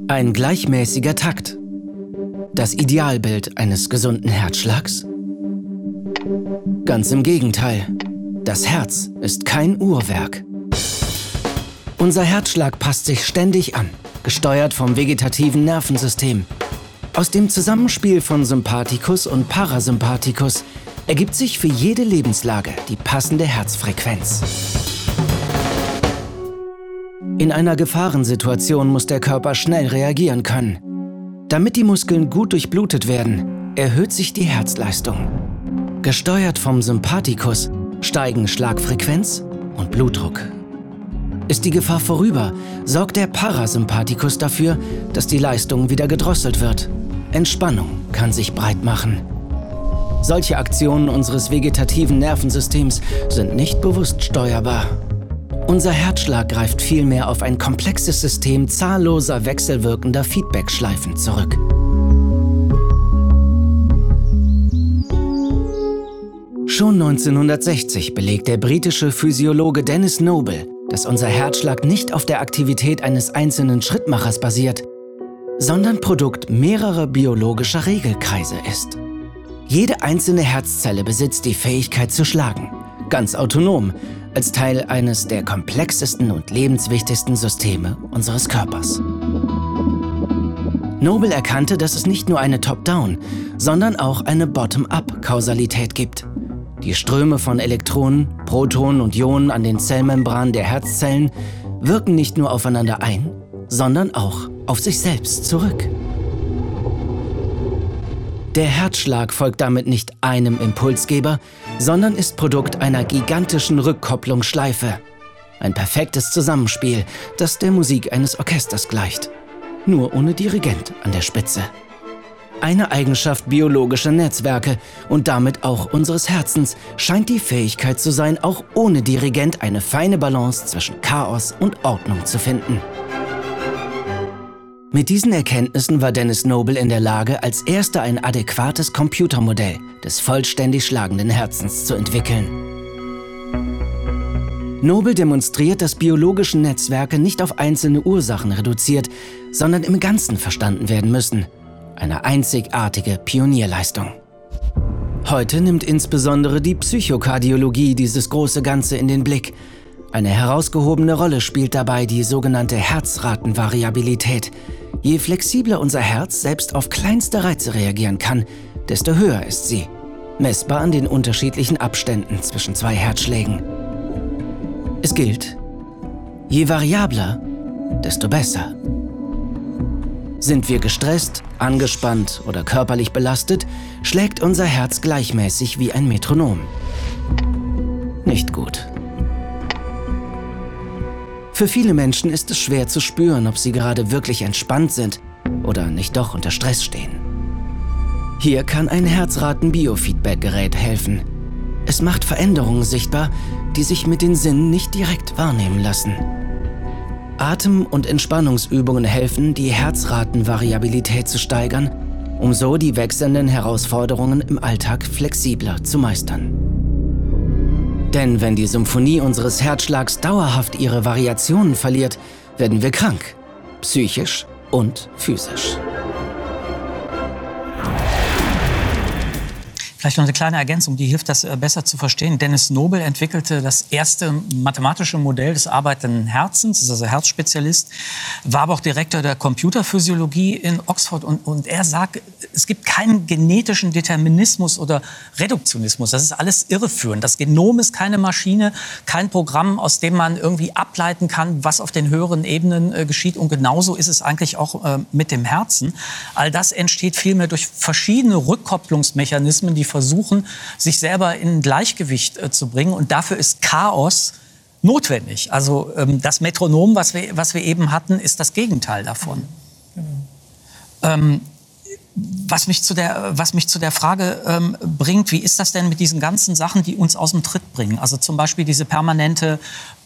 Ein gleichmäßiger Takt. Das Idealbild eines gesunden Herzschlags? Ganz im Gegenteil. Das Herz ist kein Uhrwerk. Unser Herzschlag passt sich ständig an, gesteuert vom vegetativen Nervensystem. Aus dem Zusammenspiel von Sympathikus und Parasympathikus ergibt sich für jede Lebenslage die passende Herzfrequenz. In einer Gefahrensituation muss der Körper schnell reagieren können. Damit die Muskeln gut durchblutet werden, erhöht sich die Herzleistung. Gesteuert vom Sympathikus steigen Schlagfrequenz und Blutdruck. Ist die Gefahr vorüber, sorgt der Parasympathikus dafür, dass die Leistung wieder gedrosselt wird. Entspannung kann sich breit machen. Solche Aktionen unseres vegetativen Nervensystems sind nicht bewusst steuerbar. Unser Herzschlag greift vielmehr auf ein komplexes System zahlloser wechselwirkender Feedbackschleifen zurück. Schon 1960 belegt der britische Physiologe Dennis Noble, dass unser Herzschlag nicht auf der Aktivität eines einzelnen Schrittmachers basiert, sondern Produkt mehrerer biologischer Regelkreise ist. Jede einzelne Herzzelle besitzt die Fähigkeit zu schlagen, ganz autonom, als Teil eines der komplexesten und lebenswichtigsten Systeme unseres Körpers. Noble erkannte, dass es nicht nur eine Top-Down, sondern auch eine Bottom-Up-Kausalität gibt. Die Ströme von Elektronen, Protonen und Ionen an den Zellmembranen der Herzzellen wirken nicht nur aufeinander ein, sondern auch auf sich selbst zurück. Der Herzschlag folgt damit nicht einem Impulsgeber, sondern ist Produkt einer gigantischen Rückkopplungsschleife. Ein perfektes Zusammenspiel, das der Musik eines Orchesters gleicht. Nur ohne Dirigent an der Spitze. Eine Eigenschaft biologischer Netzwerke und damit auch unseres Herzens scheint die Fähigkeit zu sein, auch ohne Dirigent eine feine Balance zwischen Chaos und Ordnung zu finden. Mit diesen Erkenntnissen war Dennis Noble in der Lage, als erster ein adäquates Computermodell des vollständig schlagenden Herzens zu entwickeln. Noble demonstriert, dass biologische Netzwerke nicht auf einzelne Ursachen reduziert, sondern im Ganzen verstanden werden müssen. Eine einzigartige Pionierleistung. Heute nimmt insbesondere die Psychokardiologie dieses große Ganze in den Blick. Eine herausgehobene Rolle spielt dabei die sogenannte Herzratenvariabilität, Je flexibler unser Herz selbst auf kleinste Reize reagieren kann, desto höher ist sie. Messbar an den unterschiedlichen Abständen zwischen zwei Herzschlägen. Es gilt, je variabler, desto besser. Sind wir gestresst, angespannt oder körperlich belastet, schlägt unser Herz gleichmäßig wie ein Metronom. Nicht gut. Für viele Menschen ist es schwer zu spüren, ob sie gerade wirklich entspannt sind oder nicht doch unter Stress stehen. Hier kann ein Herzraten-Biofeedback-Gerät helfen. Es macht Veränderungen sichtbar, die sich mit den Sinnen nicht direkt wahrnehmen lassen. Atem- und Entspannungsübungen helfen, die Herzratenvariabilität zu steigern, um so die wechselnden Herausforderungen im Alltag flexibler zu meistern. Denn wenn die Symphonie unseres Herzschlags dauerhaft ihre Variationen verliert, werden wir krank, psychisch und physisch. Vielleicht noch eine kleine Ergänzung, die hilft, das äh, besser zu verstehen. Dennis Nobel entwickelte das erste mathematische Modell des arbeitenden Herzens, ist also Herzspezialist, war aber auch Direktor der Computerphysiologie in Oxford und, und er sagt, es gibt keinen genetischen Determinismus oder Reduktionismus. Das ist alles irreführend. Das Genom ist keine Maschine, kein Programm, aus dem man irgendwie ableiten kann, was auf den höheren Ebenen äh, geschieht. Und genauso ist es eigentlich auch äh, mit dem Herzen. All das entsteht vielmehr durch verschiedene Rückkopplungsmechanismen, die versuchen, sich selber in Gleichgewicht äh, zu bringen. Und dafür ist Chaos notwendig. Also ähm, das Metronom, was wir, was wir eben hatten, ist das Gegenteil davon. Mhm. Ähm, was mich zu der, was mich zu der Frage ähm, bringt, wie ist das denn mit diesen ganzen Sachen, die uns aus dem Tritt bringen? Also zum Beispiel diese permanente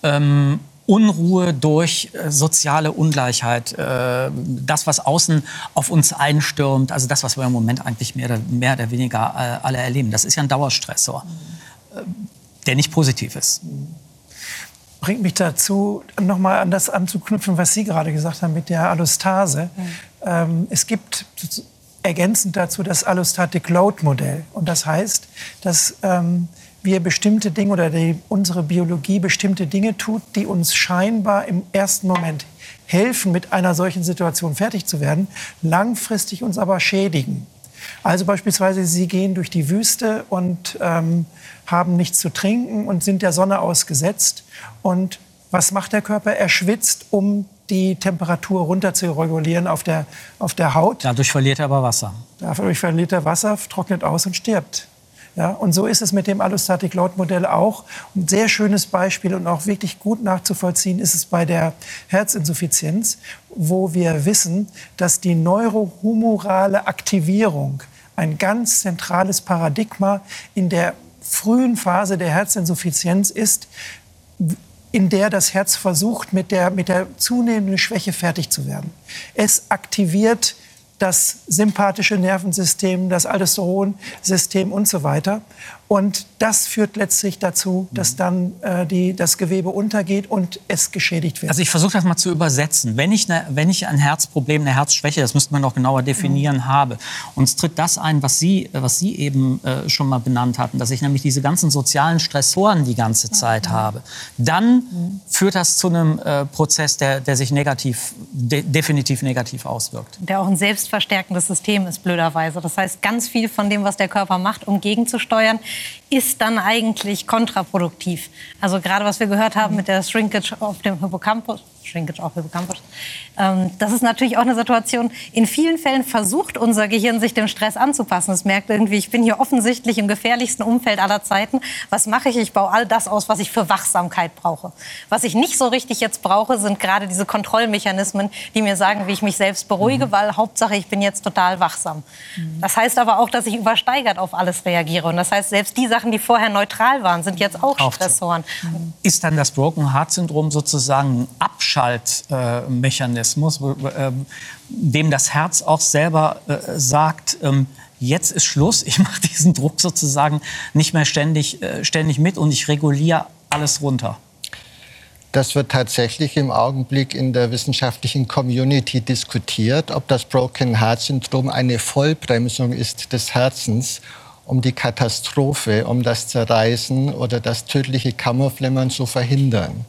ähm, Unruhe durch äh, soziale Ungleichheit, äh, das, was außen auf uns einstürmt, also das, was wir im Moment eigentlich mehr oder, mehr oder weniger äh, alle erleben. Das ist ja ein Dauerstressor, der nicht positiv ist. Bringt mich dazu, nochmal an das anzuknüpfen, was Sie gerade gesagt haben mit der Allostase. Mhm. Ähm, es gibt ergänzend dazu das Allostatic Load Modell. Und das heißt, dass ähm, wir bestimmte Dinge oder die, unsere Biologie bestimmte Dinge tut, die uns scheinbar im ersten Moment helfen, mit einer solchen Situation fertig zu werden, langfristig uns aber schädigen. Also beispielsweise, Sie gehen durch die Wüste und ähm, haben nichts zu trinken und sind der Sonne ausgesetzt. Und was macht der Körper? Er schwitzt, um die Temperatur runter zu regulieren auf der, auf der Haut. Dadurch verliert er aber Wasser. Dadurch verliert er Wasser, trocknet aus und stirbt. Ja, und so ist es mit dem Allostatic Load Modell auch. Ein sehr schönes Beispiel und auch wirklich gut nachzuvollziehen ist es bei der Herzinsuffizienz, wo wir wissen, dass die neurohumorale Aktivierung ein ganz zentrales Paradigma in der frühen Phase der Herzinsuffizienz ist, in der das Herz versucht, mit der, mit der zunehmenden Schwäche fertig zu werden. Es aktiviert das sympathische Nervensystem, das Aldosteronsystem und so weiter. Und das führt letztlich dazu, dass dann äh, die, das Gewebe untergeht und es geschädigt wird. Also ich versuche das mal zu übersetzen. Wenn ich, ne, wenn ich ein Herzproblem, eine Herzschwäche, das müsste man noch genauer definieren, mhm. habe, und es tritt das ein, was Sie, was Sie eben äh, schon mal benannt hatten, dass ich nämlich diese ganzen sozialen Stressoren die ganze Zeit mhm. habe, dann mhm. führt das zu einem äh, Prozess, der, der sich negativ, de definitiv negativ auswirkt. Der auch ein selbstverstärkendes System ist, blöderweise. Das heißt, ganz viel von dem, was der Körper macht, um gegenzusteuern, ist dann eigentlich kontraproduktiv. Also gerade was wir gehört haben mit der Shrinkage auf dem Hippocampus, Shrinkage auf Hippocampus, ähm, das ist natürlich auch eine Situation, in vielen Fällen versucht unser Gehirn sich dem Stress anzupassen. Es merkt irgendwie, ich bin hier offensichtlich im gefährlichsten Umfeld aller Zeiten. Was mache ich? Ich baue all das aus, was ich für Wachsamkeit brauche. Was ich nicht so richtig jetzt brauche, sind gerade diese Kontrollmechanismen, die mir sagen, wie ich mich selbst beruhige, mhm. weil Hauptsache, ich bin jetzt total wachsam. Mhm. Das heißt aber auch, dass ich übersteigert auf alles reagiere. Und das heißt, selbst die Sachen, die vorher neutral waren, sind jetzt auch Stressoren. Ist dann das Broken Heart Syndrom sozusagen ein Abschaltmechanismus? Mechanismus, ähm, dem das Herz auch selber äh, sagt, ähm, jetzt ist Schluss, ich mache diesen Druck sozusagen nicht mehr ständig, äh, ständig mit und ich reguliere alles runter. Das wird tatsächlich im Augenblick in der wissenschaftlichen Community diskutiert, ob das Broken Heart Syndrom eine Vollbremsung ist des Herzens, um die Katastrophe, um das Zerreißen oder das tödliche Kammerflimmern zu verhindern.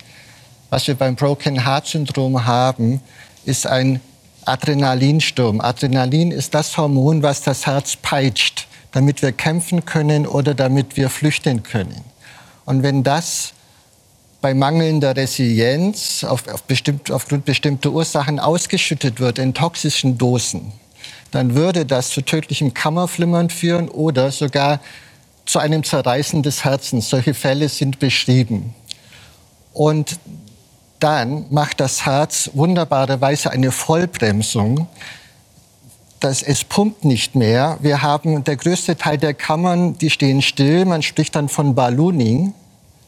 Was wir beim Broken Heart Syndrom haben, ist ein Adrenalinsturm. Adrenalin ist das Hormon, was das Herz peitscht, damit wir kämpfen können oder damit wir flüchten können. Und wenn das bei mangelnder Resilienz auf, auf bestimmt, aufgrund bestimmter Ursachen ausgeschüttet wird in toxischen Dosen, dann würde das zu tödlichem Kammerflimmern führen oder sogar zu einem Zerreißen des Herzens. Solche Fälle sind beschrieben. Und dann macht das Herz wunderbarerweise eine Vollbremsung. Das, es pumpt nicht mehr. Wir haben der größte Teil der Kammern, die stehen still. Man spricht dann von Ballooning,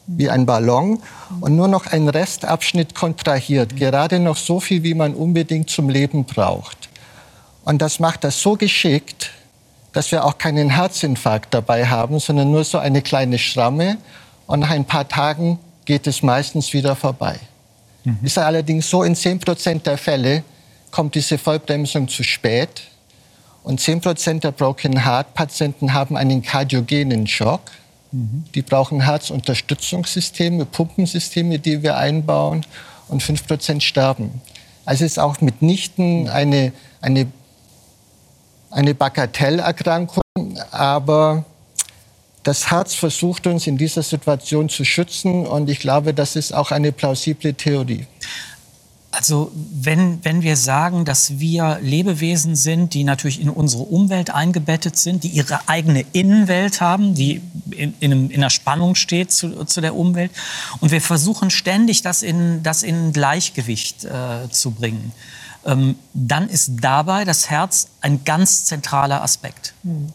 wie ein Ballon. Und nur noch ein Restabschnitt kontrahiert. Gerade noch so viel, wie man unbedingt zum Leben braucht. Und das macht das so geschickt, dass wir auch keinen Herzinfarkt dabei haben, sondern nur so eine kleine Schramme. Und nach ein paar Tagen geht es meistens wieder vorbei. Mhm. Ist allerdings so, in 10 Prozent der Fälle kommt diese Vollbremsung zu spät. Und 10 Prozent der Broken Heart Patienten haben einen kardiogenen Schock. Mhm. Die brauchen Herzunterstützungssysteme, Pumpensysteme, die wir einbauen. Und 5 Prozent sterben. Also es ist auch mitnichten eine, eine, eine Bagatellerkrankung, aber das Herz versucht uns in dieser Situation zu schützen und ich glaube, das ist auch eine plausible Theorie. Also wenn, wenn wir sagen, dass wir Lebewesen sind, die natürlich in unsere Umwelt eingebettet sind, die ihre eigene Innenwelt haben, die in, in, in einer Spannung steht zu, zu der Umwelt, und wir versuchen ständig, das in, das in Gleichgewicht äh, zu bringen, ähm, dann ist dabei das Herz ein ganz zentraler Aspekt. Mhm.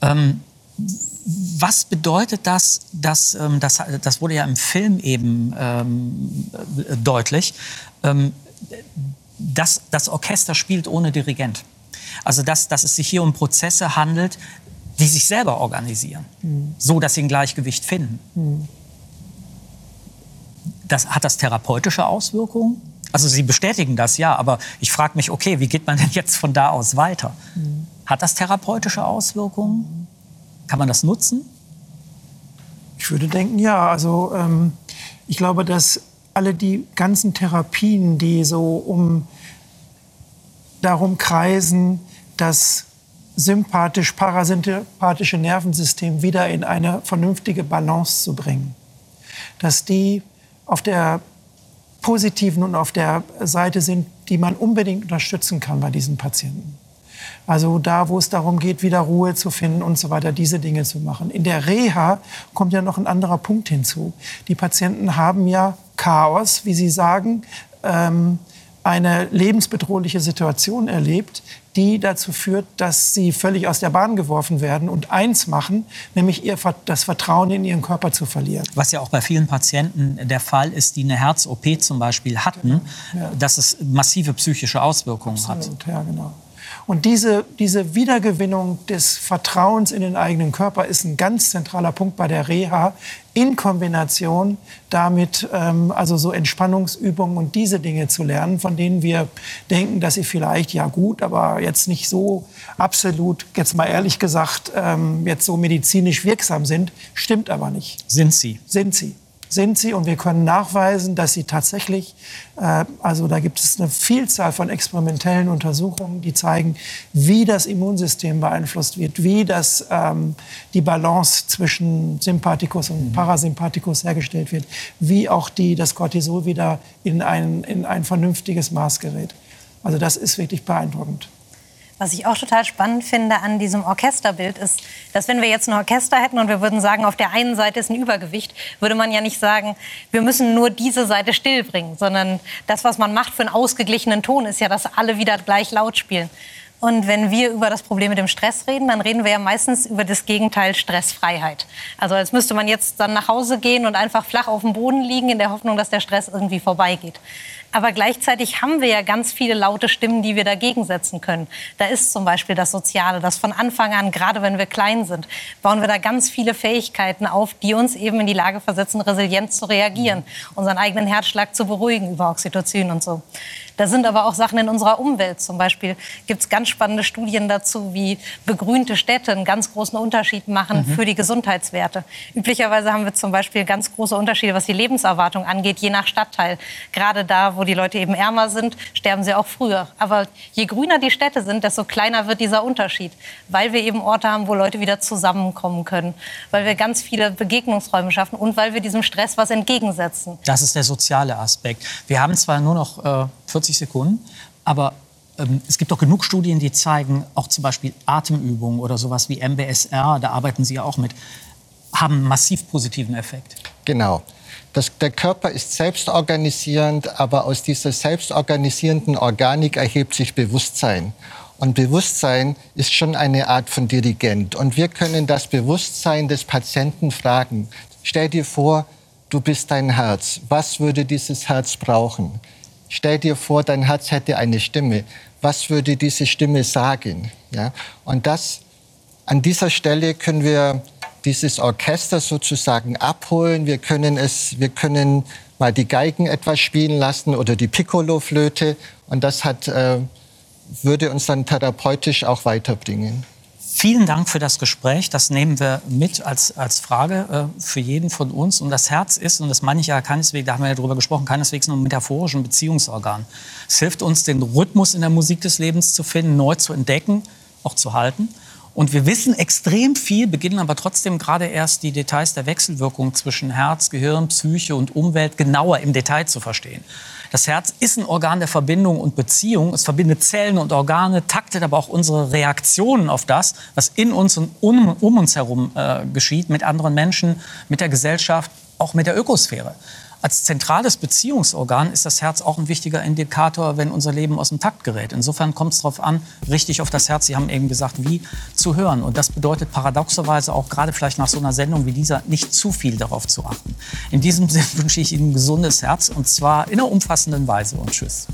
Ähm, was bedeutet das, dass, ähm, das, das wurde ja im Film eben ähm, deutlich, ähm, dass das Orchester spielt ohne Dirigent. Also dass, dass es sich hier um Prozesse handelt, die sich selber organisieren, mhm. so dass sie ein Gleichgewicht finden. Mhm. Das, hat das therapeutische Auswirkungen? Also Sie bestätigen das, ja, aber ich frage mich, okay, wie geht man denn jetzt von da aus weiter? Mhm. Hat das therapeutische Auswirkungen? Kann man das nutzen? Ich würde denken, ja. Also ähm, ich glaube, dass alle die ganzen Therapien, die so um darum kreisen, das sympathisch-parasympathische Nervensystem wieder in eine vernünftige Balance zu bringen, dass die auf der positiven und auf der Seite sind, die man unbedingt unterstützen kann bei diesen Patienten. Also da, wo es darum geht, wieder Ruhe zu finden und so weiter, diese Dinge zu machen. In der Reha kommt ja noch ein anderer Punkt hinzu. Die Patienten haben ja Chaos, wie Sie sagen, ähm, eine lebensbedrohliche Situation erlebt, die dazu führt, dass sie völlig aus der Bahn geworfen werden und eins machen, nämlich ihr, das Vertrauen in ihren Körper zu verlieren. Was ja auch bei vielen Patienten der Fall ist, die eine Herz-OP zum Beispiel hatten, genau. ja. dass es massive psychische Auswirkungen Absolut, hat. Ja, genau. Und diese, diese Wiedergewinnung des Vertrauens in den eigenen Körper ist ein ganz zentraler Punkt bei der Reha in Kombination damit, ähm, also so Entspannungsübungen und diese Dinge zu lernen, von denen wir denken, dass sie vielleicht, ja gut, aber jetzt nicht so absolut, jetzt mal ehrlich gesagt, ähm, jetzt so medizinisch wirksam sind, stimmt aber nicht. Sind sie? Sind sie sind sie und wir können nachweisen, dass sie tatsächlich, äh, also da gibt es eine Vielzahl von experimentellen Untersuchungen, die zeigen, wie das Immunsystem beeinflusst wird, wie das, ähm, die Balance zwischen Sympathikus und mhm. Parasympathikus hergestellt wird, wie auch die, das Cortisol wieder in ein, in ein vernünftiges Maß gerät. Also das ist wirklich beeindruckend. Was ich auch total spannend finde an diesem Orchesterbild ist, dass wenn wir jetzt ein Orchester hätten und wir würden sagen, auf der einen Seite ist ein Übergewicht, würde man ja nicht sagen, wir müssen nur diese Seite stillbringen, sondern das, was man macht für einen ausgeglichenen Ton, ist ja, dass alle wieder gleich laut spielen. Und wenn wir über das Problem mit dem Stress reden, dann reden wir ja meistens über das Gegenteil Stressfreiheit. Also als müsste man jetzt dann nach Hause gehen und einfach flach auf dem Boden liegen in der Hoffnung, dass der Stress irgendwie vorbeigeht. Aber gleichzeitig haben wir ja ganz viele laute Stimmen, die wir dagegen setzen können. Da ist zum Beispiel das Soziale, das von Anfang an, gerade wenn wir klein sind, bauen wir da ganz viele Fähigkeiten auf, die uns eben in die Lage versetzen, resilient zu reagieren, unseren eigenen Herzschlag zu beruhigen über Oxytocin und so. Da sind aber auch Sachen in unserer Umwelt. Zum Beispiel gibt es ganz spannende Studien dazu, wie begrünte Städte einen ganz großen Unterschied machen mhm. für die Gesundheitswerte. Üblicherweise haben wir zum Beispiel ganz große Unterschiede, was die Lebenserwartung angeht, je nach Stadtteil. Gerade da, wo die Leute eben ärmer sind, sterben sie auch früher. Aber je grüner die Städte sind, desto kleiner wird dieser Unterschied, weil wir eben Orte haben, wo Leute wieder zusammenkommen können, weil wir ganz viele Begegnungsräume schaffen und weil wir diesem Stress was entgegensetzen. Das ist der soziale Aspekt. Wir haben zwar nur noch äh, 40 Sekunden. Aber ähm, es gibt doch genug Studien, die zeigen, auch zum Beispiel Atemübungen oder sowas wie MBSR, da arbeiten Sie ja auch mit, haben massiv positiven Effekt. Genau. Das, der Körper ist selbstorganisierend, aber aus dieser selbstorganisierenden Organik erhebt sich Bewusstsein. Und Bewusstsein ist schon eine Art von Dirigent. Und wir können das Bewusstsein des Patienten fragen. Stell dir vor, du bist dein Herz. Was würde dieses Herz brauchen? Stell dir vor, dein Herz hätte eine Stimme. Was würde diese Stimme sagen? Ja? Und das, an dieser Stelle können wir dieses Orchester sozusagen abholen. Wir können es, wir können mal die Geigen etwas spielen lassen oder die Piccolo-Flöte. Und das hat, äh, würde uns dann therapeutisch auch weiterbringen. Vielen Dank für das Gespräch. Das nehmen wir mit als, als Frage äh, für jeden von uns. Und das Herz ist, und das meine ich ja keineswegs, da haben wir ja drüber gesprochen, keineswegs nur ein metaphorischen Beziehungsorgan. Es hilft uns, den Rhythmus in der Musik des Lebens zu finden, neu zu entdecken, auch zu halten. Und wir wissen extrem viel, beginnen aber trotzdem gerade erst die Details der Wechselwirkung zwischen Herz, Gehirn, Psyche und Umwelt genauer im Detail zu verstehen. Das Herz ist ein Organ der Verbindung und Beziehung. Es verbindet Zellen und Organe, taktet aber auch unsere Reaktionen auf das, was in uns und um, um uns herum äh, geschieht, mit anderen Menschen, mit der Gesellschaft, auch mit der Ökosphäre. Als zentrales Beziehungsorgan ist das Herz auch ein wichtiger Indikator, wenn unser Leben aus dem Takt gerät. Insofern kommt es darauf an, richtig auf das Herz, Sie haben eben gesagt, wie zu hören. Und das bedeutet paradoxerweise auch gerade vielleicht nach so einer Sendung wie dieser nicht zu viel darauf zu achten. In diesem Sinne wünsche ich Ihnen ein gesundes Herz und zwar in einer umfassenden Weise und tschüss.